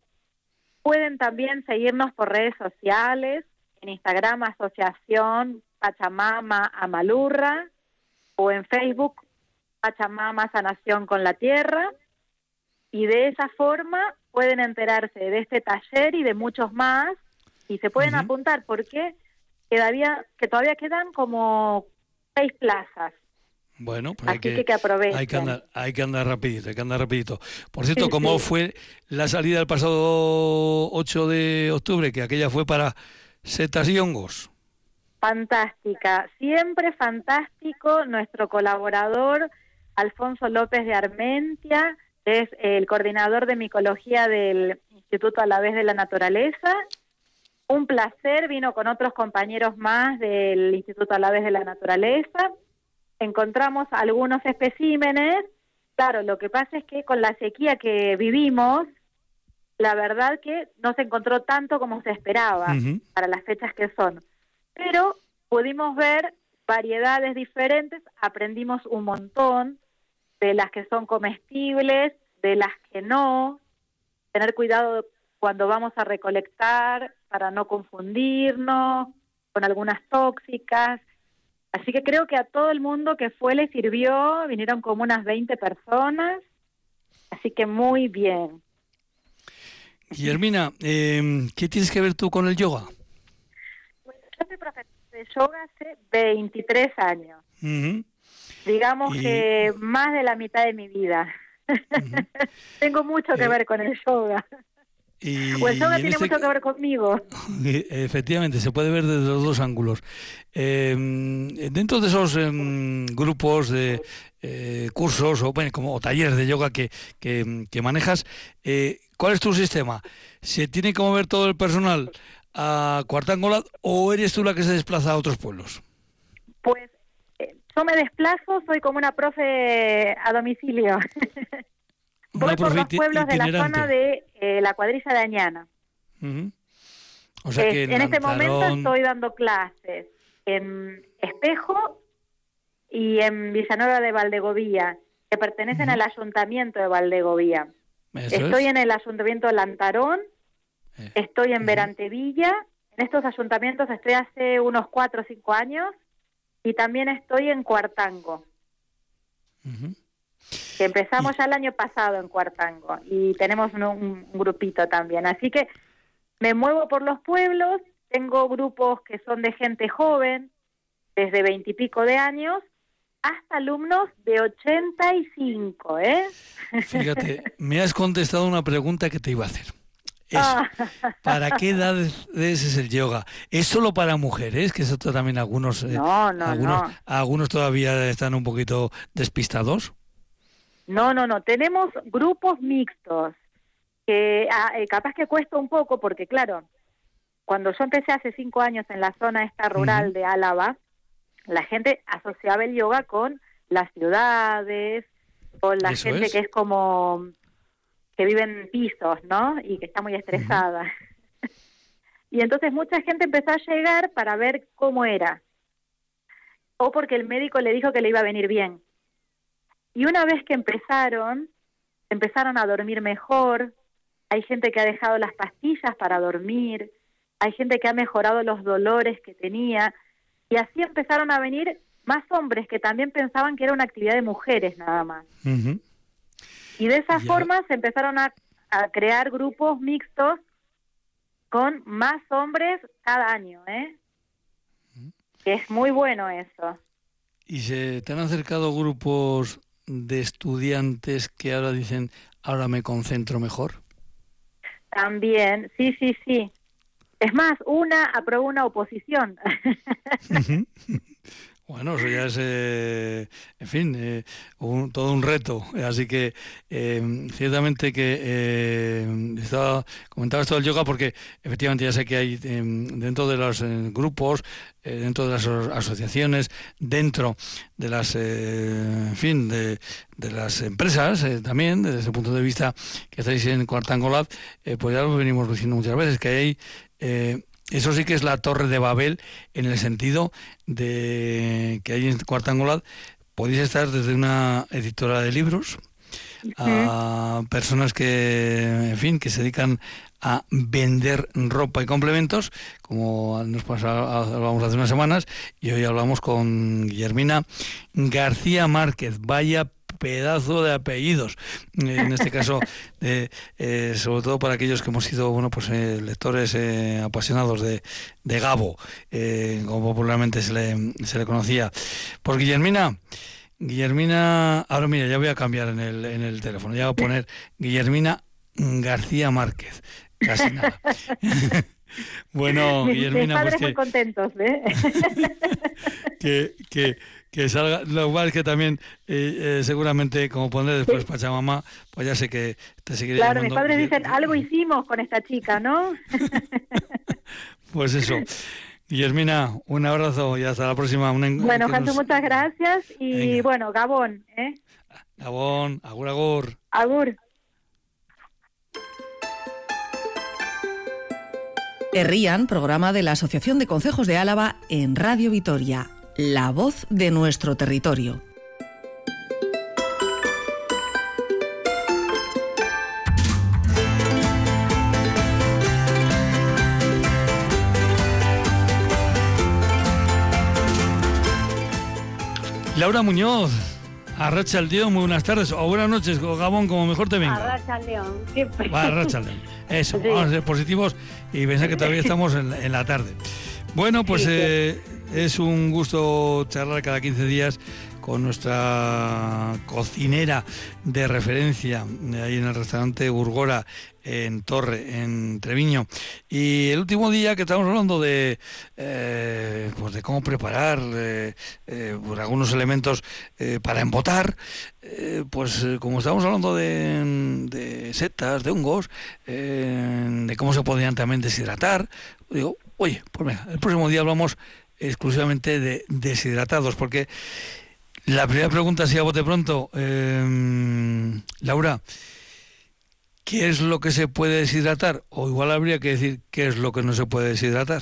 Pueden también seguirnos por redes sociales, en Instagram Asociación Pachamama Amalurra o en Facebook Pachamama Sanación con la Tierra y de esa forma pueden enterarse de este taller y de muchos más y se pueden apuntar porque todavía, que todavía quedan como seis plazas. Bueno, pues hay que, hay que, andar, hay que andar rapidito, hay que andar rapidito. Por cierto, ¿cómo fue la salida el pasado 8 de octubre? Que aquella fue para setas y hongos. Fantástica, siempre fantástico. Nuestro colaborador, Alfonso López de Armentia, es el coordinador de micología del Instituto a la vez de la Naturaleza. Un placer, vino con otros compañeros más del Instituto a la vez de la Naturaleza. Encontramos algunos especímenes. Claro, lo que pasa es que con la sequía que vivimos, la verdad que no se encontró tanto como se esperaba para las fechas que son pero pudimos ver variedades diferentes, aprendimos un montón de las que son comestibles, de las que no, tener cuidado cuando vamos a recolectar para no confundirnos con algunas tóxicas. Así que creo que a todo el mundo que fue le sirvió, vinieron como unas 20 personas, así que muy bien. Guillermina, eh, ¿qué tienes que ver tú con el yoga? yo soy profesora de yoga hace 23 años. Digamos que más de la mitad de mi vida. Tengo mucho que eh, ver con el yoga. Y, pues eso tiene este mucho que ver conmigo. Efectivamente, se puede ver desde los dos ángulos. Em, dentro de esos em, grupos de eh, cursos o, bueno, como, talleres de yoga que, que, manejas, eh, ¿cuál es tu sistema? ¿Se tiene que mover todo el personal a Cuartangola o eres tú la que se desplaza a otros pueblos? Pues eh, yo me desplazo, soy como una profe a domicilio. Voy por los pueblos de la zona de eh, la cuadrilla de Añana. o sea que en, este momento estoy dando clases en Espejo y en Villanueva de Valdegovía, que pertenecen al ayuntamiento de Valdegovía. estoy en el ayuntamiento de Lantarón, eh, estoy en Verantevilla, en estos ayuntamientos estoy hace unos cuatro o cinco años y también estoy en Cuartango que empezamos ya el año pasado en Cuartango y tenemos un, grupito también. Así que me muevo por los pueblos, tengo grupos que son de gente joven, desde veintipico de años, hasta alumnos de 85, ¿eh? Fíjate, me has contestado una pregunta que te iba a hacer. Ah. ¿Para qué edad es el yoga? ¿Es solo para mujeres? Que eso también algunos, eh, no, no, algunos, algunos todavía están un poquito despistados. No, no, no. Tenemos grupos mixtos que ah, eh, capaz que cuesta un poco porque, claro, cuando yo empecé hace cinco años en la zona esta rural de Álava, la gente asociaba el yoga con las ciudades, con la gente que es como que vive en pisos, ¿no? Y que está muy estresada. y entonces mucha gente empezó a llegar para ver cómo era. O porque el médico le dijo que le iba a venir bien. Y una vez que empezaron, empezaron a dormir mejor, hay gente que ha dejado las pastillas para dormir, hay gente que ha mejorado los dolores que tenía, y así empezaron a venir más hombres que también pensaban que era una actividad de mujeres nada más. Y de esa forma se empezaron a, crear grupos mixtos con más hombres cada año, ¿eh? Que es muy bueno eso. ¿Y se te han acercado grupos de estudiantes que ahora dicen, ahora me concentro mejor? También, sí, sí, sí. Es más, una aprobó una oposición. Bueno, eso ya es, eh, en fin, eh, todo un reto. Así que eh, ciertamente que estaba, comentaba esto del yoga porque efectivamente ya sé que hay dentro de los grupos, dentro de las asociaciones, dentro de las, en fin, de, de las empresas también, desde ese punto de vista que estáis en Cuartangolab, pues ya lo venimos diciendo muchas veces, que hay eso sí que es la torre de Babel en el sentido de que hay en Cuartangolat podéis estar desde una editora de libros a personas que, en fin, que se dedican a vender ropa y complementos, como nos hablábamos hace unas semanas, y hoy hablamos con Guillermina García Márquez. Vaya pedazo de apellidos. En este caso, eh, eh, sobre todo para aquellos que hemos sido bueno, pues, eh, lectores apasionados de, de Gabo, como popularmente se le, se le conocía. Pues Guillermina, Guillermina, ahora mira, ya voy a cambiar en el, en el teléfono, ya voy a poner Guillermina García Márquez. Casi nada. bueno, Guillermina, pues que, muy contentos, ¿eh? que, que, que salga. Lo cual es que también, eh, eh, seguramente, como pondré después Pachamama, pues ya sé que te seguiré Claro, mis padres dicen, algo hicimos con esta chica, ¿no? pues eso. Guillermina, un abrazo y hasta la próxima. bueno, Janto, muchas gracias y bueno, Gabón, ¿eh? Gabón, agur, agur. Agur. Herrían, programa de la Asociación de Concejos de Álava en Radio Vitoria la voz de nuestro territorio. Laura Muñoz, Arracha el León, muy buenas tardes, o buenas noches, Gabón, como mejor te venga. Arracha el León, siempre. Arracha el León. Eso, vamos a ser positivos y pensar que todavía estamos en, la tarde. Bueno, pues eh, es un gusto charlar cada 15 días con nuestra cocinera de referencia ahí en el restaurante Burgora en Torre, en Treviño. Y el último día que estamos hablando de, eh, pues de cómo preparar eh, eh, algunos elementos para embotar, pues como estamos hablando de, setas, de hongos, de cómo se podrían también deshidratar, digo, oye, pues venga, el próximo día hablamos exclusivamente de deshidratados, porque la primera pregunta, si a bote pronto, Laura, ¿qué es lo que se puede deshidratar? O igual habría que decir qué es lo que no se puede deshidratar.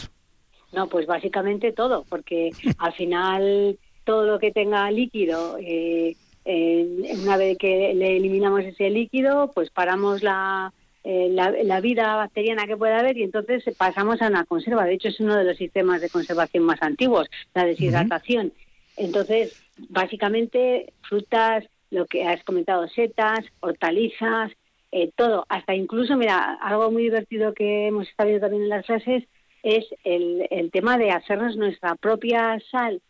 No, pues básicamente todo, porque al final todo lo que tenga líquido, eh, una vez que le eliminamos ese líquido, pues paramos la, eh, la, vida bacteriana que pueda haber y entonces pasamos a una conserva. De hecho, es uno de los sistemas de conservación más antiguos, la deshidratación. Entonces, básicamente, frutas, lo que has comentado, setas, hortalizas, eh, todo, hasta incluso, mira, algo muy divertido que hemos estado viendo también en las clases es el, el tema de hacernos nuestra propia sal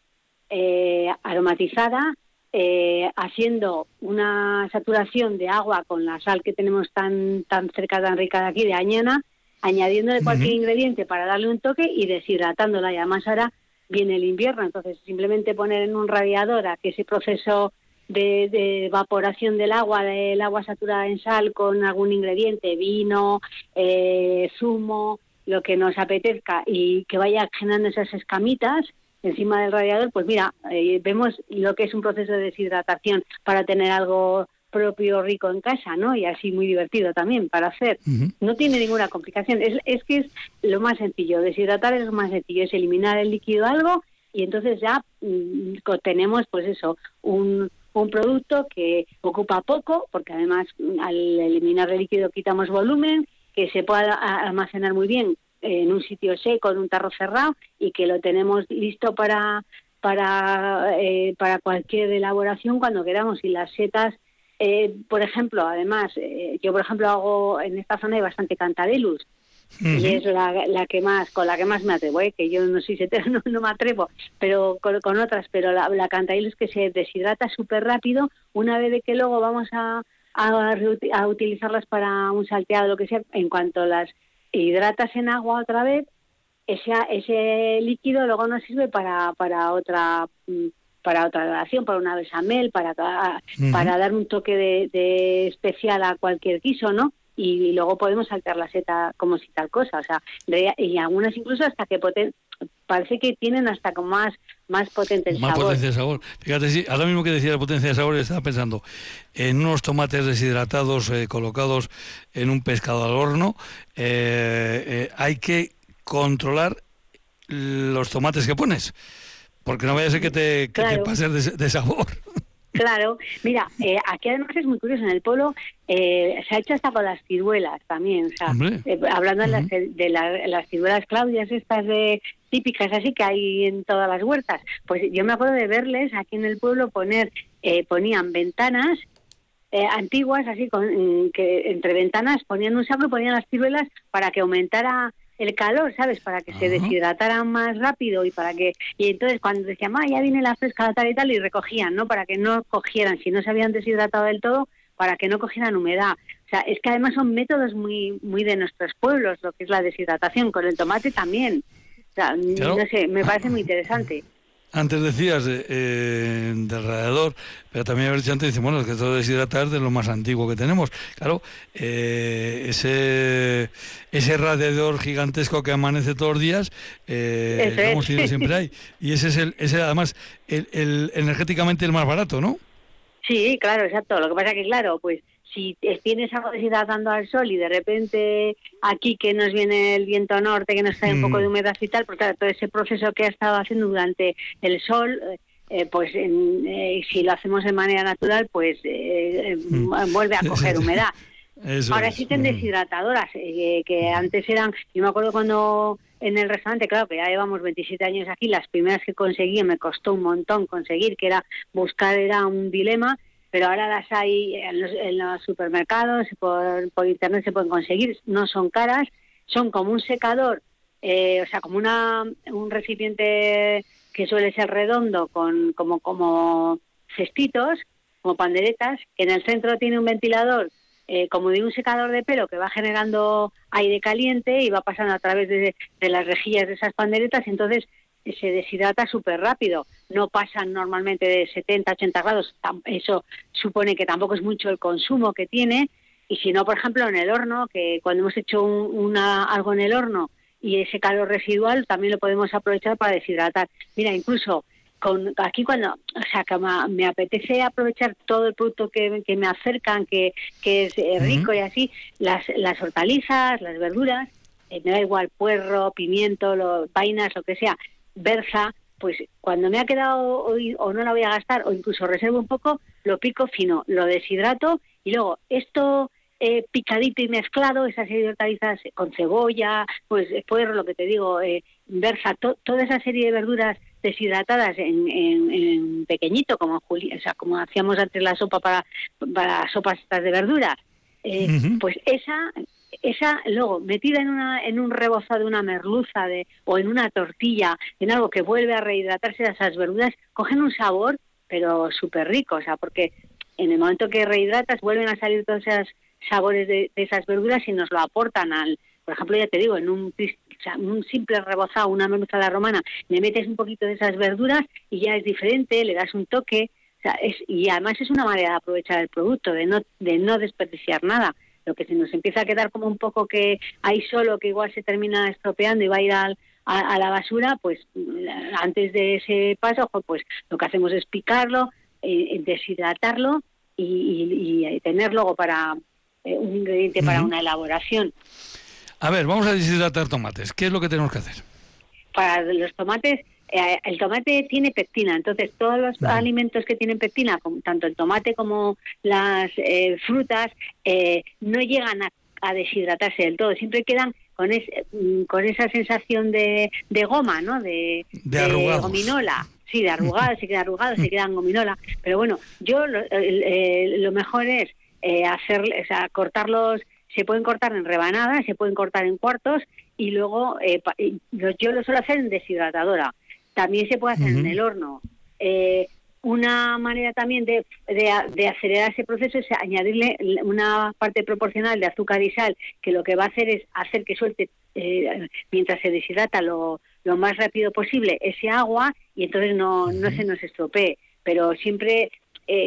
eh, aromatizada, eh, haciendo una saturación de agua con la sal que tenemos tan, tan cerca, tan rica de aquí, de Añana, añadiéndole cualquier ingrediente para darle un toque y deshidratándola. Y además ahora viene el invierno, entonces simplemente poner en un radiador a que ese proceso de, evaporación del agua, del agua saturada en sal con algún ingrediente, vino, eh, zumo, lo que nos apetezca y que vaya generando esas escamitas encima del radiador, pues mira, eh, vemos lo que es un proceso de deshidratación para tener algo propio rico en casa, ¿no? Y así muy divertido también para hacer. No tiene ninguna complicación. Es, es que es lo más sencillo. Deshidratar es lo más sencillo. Es eliminar el líquido algo y entonces ya mm, tenemos, pues eso, un, un producto que ocupa poco, porque además al eliminar el líquido quitamos volumen, que se pueda almacenar muy bien en un sitio seco, en un tarro cerrado, y que lo tenemos listo para para eh, para cualquier elaboración cuando queramos. Y las setas, eh, por ejemplo, además, eh, yo por ejemplo hago en esta zona hay bastante cantadelus y es la, la, que más con la que más me atrevo ¿eh? que yo no soy setero no, me atrevo pero con, otras pero la, la es que se deshidrata súper rápido una vez de que luego vamos a, a, utilizarlas para un salteado lo que sea en cuanto las hidratas en agua otra vez ese ese líquido luego nos sirve para para otra mm, para otra relación, para una besamel, para, para dar un toque de, de especial a cualquier guiso, ¿no? y luego podemos saltar la seta como si tal cosa, o sea, y algunas incluso hasta que poten parece que tienen hasta como más más potente el más potencia de sabor. Fíjate, sí, ahora mismo que decía la potencia de sabor, estaba pensando en unos tomates deshidratados eh, colocados en un pescado al horno. Eh, eh, hay que controlar los tomates que pones, porque no vaya a ser que te, que te pases de sabor. Claro, mira, eh, aquí además es muy curioso, en el pueblo eh, se ha hecho hasta con las ciruelas también, o sea, eh, hablando de, las, ciruelas claudias, estas de típicas así que hay en todas las huertas, pues yo me acuerdo de verles aquí en el pueblo poner, ponían ventanas antiguas, así con que entre ventanas ponían un saco y ponían las ciruelas para que aumentara el calor, ¿sabes? Para que se deshidrataran más rápido y para que... Y entonces cuando decían, ah, ya viene la fresca tal y tal, y recogían, ¿no? Para que no cogieran, si no se habían deshidratado del todo, para que no cogieran humedad. O sea, es que además son métodos muy, muy de nuestros pueblos, lo que es la deshidratación. Con el tomate también. O sea, no sé, me parece muy interesante. Antes decías eh, del radiador, pero también a antes, dice, bueno, es que todo deshidratar de lo más antiguo que tenemos. Claro, eh, ese, ese radiador gigantesco que amanece todos los días, eh, como siempre hay. Y ese es el, ese además, el, el, energéticamente el más barato, ¿no? Sí, claro, exacto. Lo que pasa que, claro, pues si tienes algo dando al sol y de repente aquí que nos viene el viento norte, que nos trae un poco de mm. humedad y tal, porque todo ese proceso que ha estado haciendo durante el sol, eh, pues eh, si lo hacemos de manera natural, pues eh, mm. vuelve a coger humedad. Ahora existen mm. deshidratadoras, que antes eran, yo me acuerdo cuando en el restaurante, claro que ya llevamos 27 años aquí, las primeras que conseguí me costó un montón conseguir, que era buscar, era un dilema, pero ahora las hay en los, supermercados, por, por, internet se pueden conseguir, no son caras, son como un secador, eh, o sea, como una, un recipiente que suele ser redondo, con como, como cestitos, como panderetas, que en el centro tiene un ventilador eh, como de un secador de pelo que va generando aire caliente y va pasando a través de, las rejillas de esas panderetas, y entonces se deshidrata súper rápido. No pasan normalmente de 70, 80 grados. Eso supone que tampoco es mucho el consumo que tiene. Y si no, por ejemplo, en el horno, que cuando hemos hecho una, algo en el horno y ese calor residual también lo podemos aprovechar para deshidratar. Mira, incluso con, aquí cuando, o sea, que me, apetece aprovechar todo el producto que, que me acercan, que, que es eh, rico y así, las, las hortalizas, las verduras, eh, me da igual puerro, pimiento, lo, vainas, lo que sea, berza, pues cuando me ha quedado hoy o no la voy a gastar o incluso reservo un poco, lo pico fino, lo deshidrato y luego esto eh, picadito y mezclado, esa serie de hortalizas con cebolla, pues puerro, lo que te digo, eh, berza, toda esa serie de verduras deshidratadas en, en, pequeñito, como o sea, como hacíamos antes la sopa para, para sopas estas de verduras, eh, pues esa esa luego metida en una en un rebozado de una merluza de o en una tortilla en algo que vuelve a rehidratarse esas verduras cogen un sabor pero súper rico o sea porque en el momento que rehidratas vuelven a salir todos esos sabores de, de, esas verduras y nos lo aportan al por ejemplo ya te digo en un un simple rebozado, una merluza la romana, le metes un poquito de esas verduras y ya es diferente, le das un toque, y además es una manera de aprovechar el producto, de no, de no desperdiciar nada. Lo que se nos empieza a quedar como un poco que hay solo, que igual se termina estropeando y va a ir al, a, la basura, pues antes de ese paso, pues lo que hacemos es picarlo, eh, deshidratarlo y, y, tener luego para eh, un ingrediente para una elaboración. A ver, vamos a deshidratar tomates. ¿Qué es lo que tenemos que hacer? Para los tomates, eh, el tomate tiene pectina, entonces todos los alimentos que tienen pectina, tanto el tomate como las eh, frutas, eh, no llegan a, deshidratarse del todo, siempre quedan con, mm, con esa sensación de, goma, ¿no? De, gominola. Sí, de arrugados, se quedan arrugados, se quedan gominola. Pero bueno, yo lo, lo mejor es hacer, o sea, cortarlos se pueden cortar en rebanadas, se pueden cortar en cuartos y luego eh, yo lo suelo hacer en deshidratadora. También se puede hacer en el horno. Eh, una manera también de, de, acelerar ese proceso es añadirle una parte proporcional de azúcar y sal, que lo que va a hacer es hacer que suelte, eh, mientras se deshidrata lo, lo, más rápido posible, ese agua y entonces no, no se nos estropee. Pero siempre,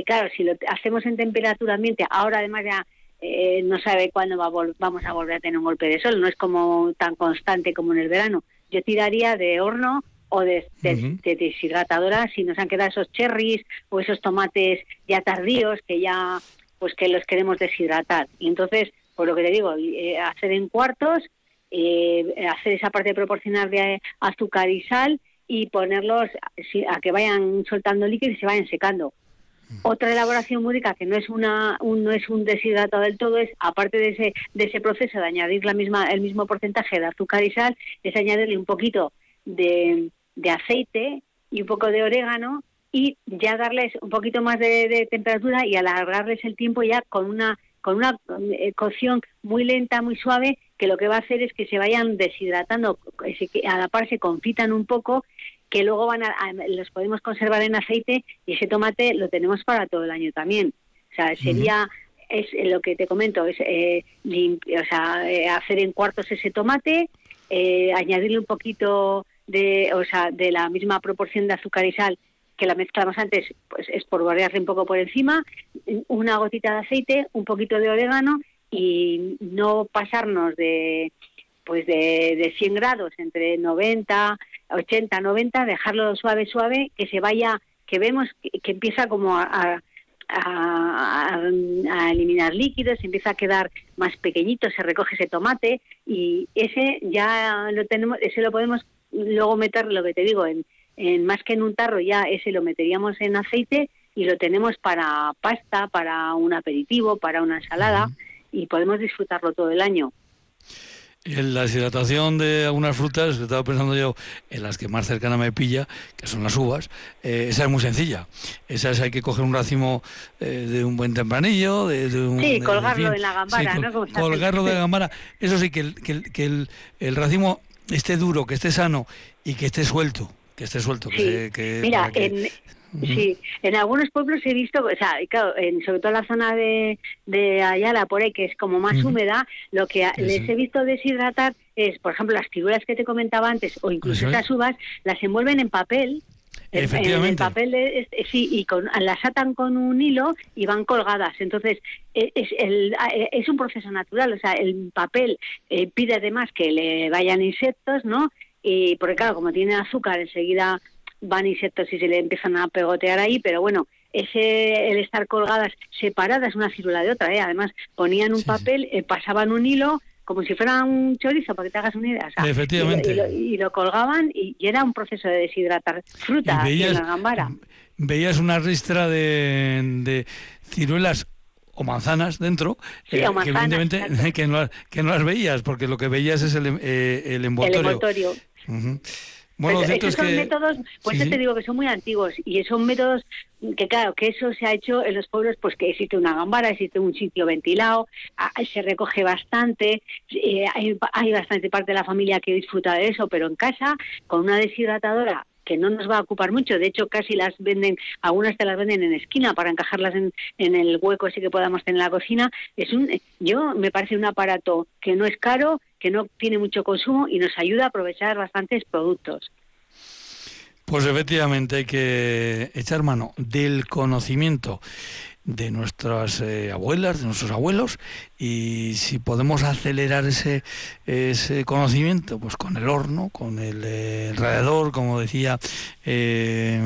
claro, si lo hacemos en temperatura ambiente, ahora además ya eh, no sabe cuándo vamos a volver a tener un golpe de sol, no es como tan constante como en el verano. Yo tiraría de horno o de, deshidratadora si nos han quedado esos cherries o esos tomates ya tardíos que ya pues que los queremos deshidratar. Y entonces, por lo que te digo, eh, hacer en cuartos, eh, hacer esa parte proporcional de azúcar y sal y ponerlos a que vayan soltando líquido y se vayan secando. Otra elaboración muy rica que no es una un, no es un deshidratado del todo es aparte de ese de ese proceso de añadir la misma el mismo porcentaje de azúcar y sal es añadirle un poquito de, aceite y un poco de orégano y ya darles un poquito más de, temperatura y alargarles el tiempo ya con una con una eh, cocción muy lenta, muy suave, que lo que va a hacer es que se vayan deshidratando, que a la par se confitan un poco que luego van a, los podemos conservar en aceite y ese tomate lo tenemos para todo el año también. O sea, sería es lo que te comento, es eh, o sea, eh, hacer en cuartos ese tomate, eh, añadirle un poquito de, o sea, de la misma proporción de azúcar y sal que la mezclamos antes, pues es por variarle un poco por encima, una gotita de aceite, un poquito de orégano y no pasarnos de pues de, de 100 grados entre 90 80, 90, dejarlo suave, suave, que se vaya, que vemos que, empieza como a, a, eliminar líquidos, empieza a quedar más pequeñito, se recoge ese tomate y ese ya lo tenemos, ese lo podemos luego meter, lo que te digo, en, en más que en un tarro, ya ese lo meteríamos en aceite y lo tenemos para pasta, para un aperitivo, para una ensalada y podemos disfrutarlo todo el año. En la deshidratación de algunas frutas, estaba pensando yo en las que más cercana me pilla, que son las uvas, eh, esa es muy sencilla. Esa es hay que coger un racimo eh, de un buen tempranillo, de, un, Sí, colgarlo en, la gambara, ¿no? colgarlo de la gambara. Eso sí, que, el, que, el, que el, racimo esté duro, que esté sano y que esté suelto, que esté suelto. Sí. Que, Mira, en, Sí, en algunos pueblos he visto, o sea, claro, en, sobre todo en la zona de, de Ayala, por ahí, que es como más húmeda, lo que les he visto deshidratar es, por ejemplo, las figuras que te comentaba antes, o incluso esas uvas, las envuelven en papel Efectivamente. En papel, sí, y con, las atan con un hilo y van colgadas. Entonces, e, es, el, e, es un proceso natural. O sea, el papel eh, pide además que le vayan insectos, ¿no? Y porque, claro, como tiene azúcar, enseguida van insectos y se le empiezan a pegotear ahí, pero bueno, ese el estar colgadas separadas una célula de otra, ¿eh? además ponían un papel, eh, pasaban un hilo como si fuera un chorizo, para que te hagas una idea. Efectivamente. Y lo, colgaban y, era un proceso de deshidratar fruta veías, en la gambara. Veías una ristra de, ciruelas o manzanas dentro, eh, que evidentemente que, no, que no las veías, porque lo que veías es el, eh, el envoltorio. Bueno, esos son métodos, pues te digo que son muy antiguos y son métodos que claro, que eso se ha hecho en los pueblos, pues que existe una gambara, existe un sitio ventilado, se recoge bastante, eh, hay, hay bastante parte de la familia que disfruta de eso, pero en casa, con una deshidratadora que no nos va a ocupar mucho. De hecho, casi las venden, algunas te las venden en esquina para encajarlas en, en el hueco así que podamos tener en la cocina. Es un, yo me parece un aparato que no es caro, que no tiene mucho consumo y nos ayuda a aprovechar bastantes productos. Pues efectivamente hay que echar mano del conocimiento de nuestras eh, abuelas, de nuestros abuelos, y si podemos acelerar ese, ese conocimiento, pues con el horno, con el, eh, radiador, como decía eh,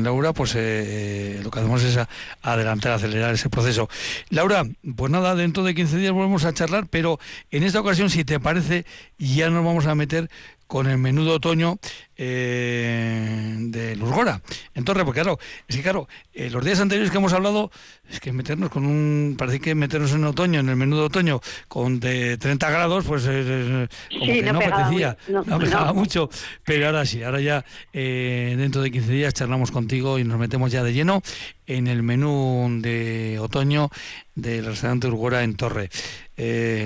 Laura, pues lo que hacemos es adelantar, acelerar ese proceso. Laura, pues nada, dentro de 15 días volvemos a charlar, pero en esta ocasión, si te parece, ya nos vamos a meter con el menú de otoño eh, de Lurgora. Entonces, porque claro, es que claro, eh, los días anteriores que hemos hablado, es que meternos con un, parece que meternos en otoño, en el menú de otoño, con de 30 grados, pues como que no, apetecía, no, no mucho, pero ahora sí, ahora ya eh, dentro de 15 días charlamos contigo y nos metemos ya de lleno en el menú de otoño del restaurante Urgora en Torre.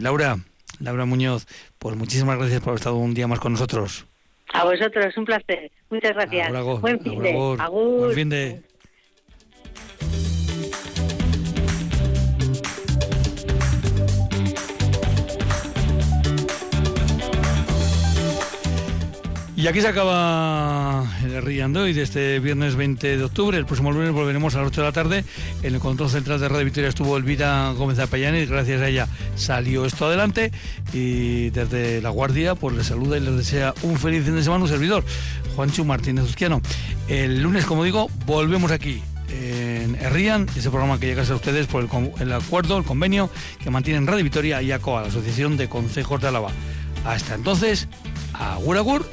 Laura, Laura Muñoz, pues muchísimas gracias por haber estado un día más con nosotros. A vosotros, un placer. Muchas gracias. Buen fin de. Buen fin de. Y aquí se acaba el Riando y de este viernes 20 de octubre. El próximo lunes volveremos a las 8 de la tarde. En el control central de Radio Victoria estuvo Elvira Gómez y Gracias a ella salió esto adelante. Y desde La Guardia, pues les saluda y les desea un feliz fin de semana un servidor, Juancho Martínez Uzquiano. El lunes, como digo, volvemos aquí en Herrian, ese programa que llega a ustedes por el, el, acuerdo, el convenio que mantienen Radio Victoria y ACOA, la Asociación de Consejos de Álava. Hasta entonces, agur agur.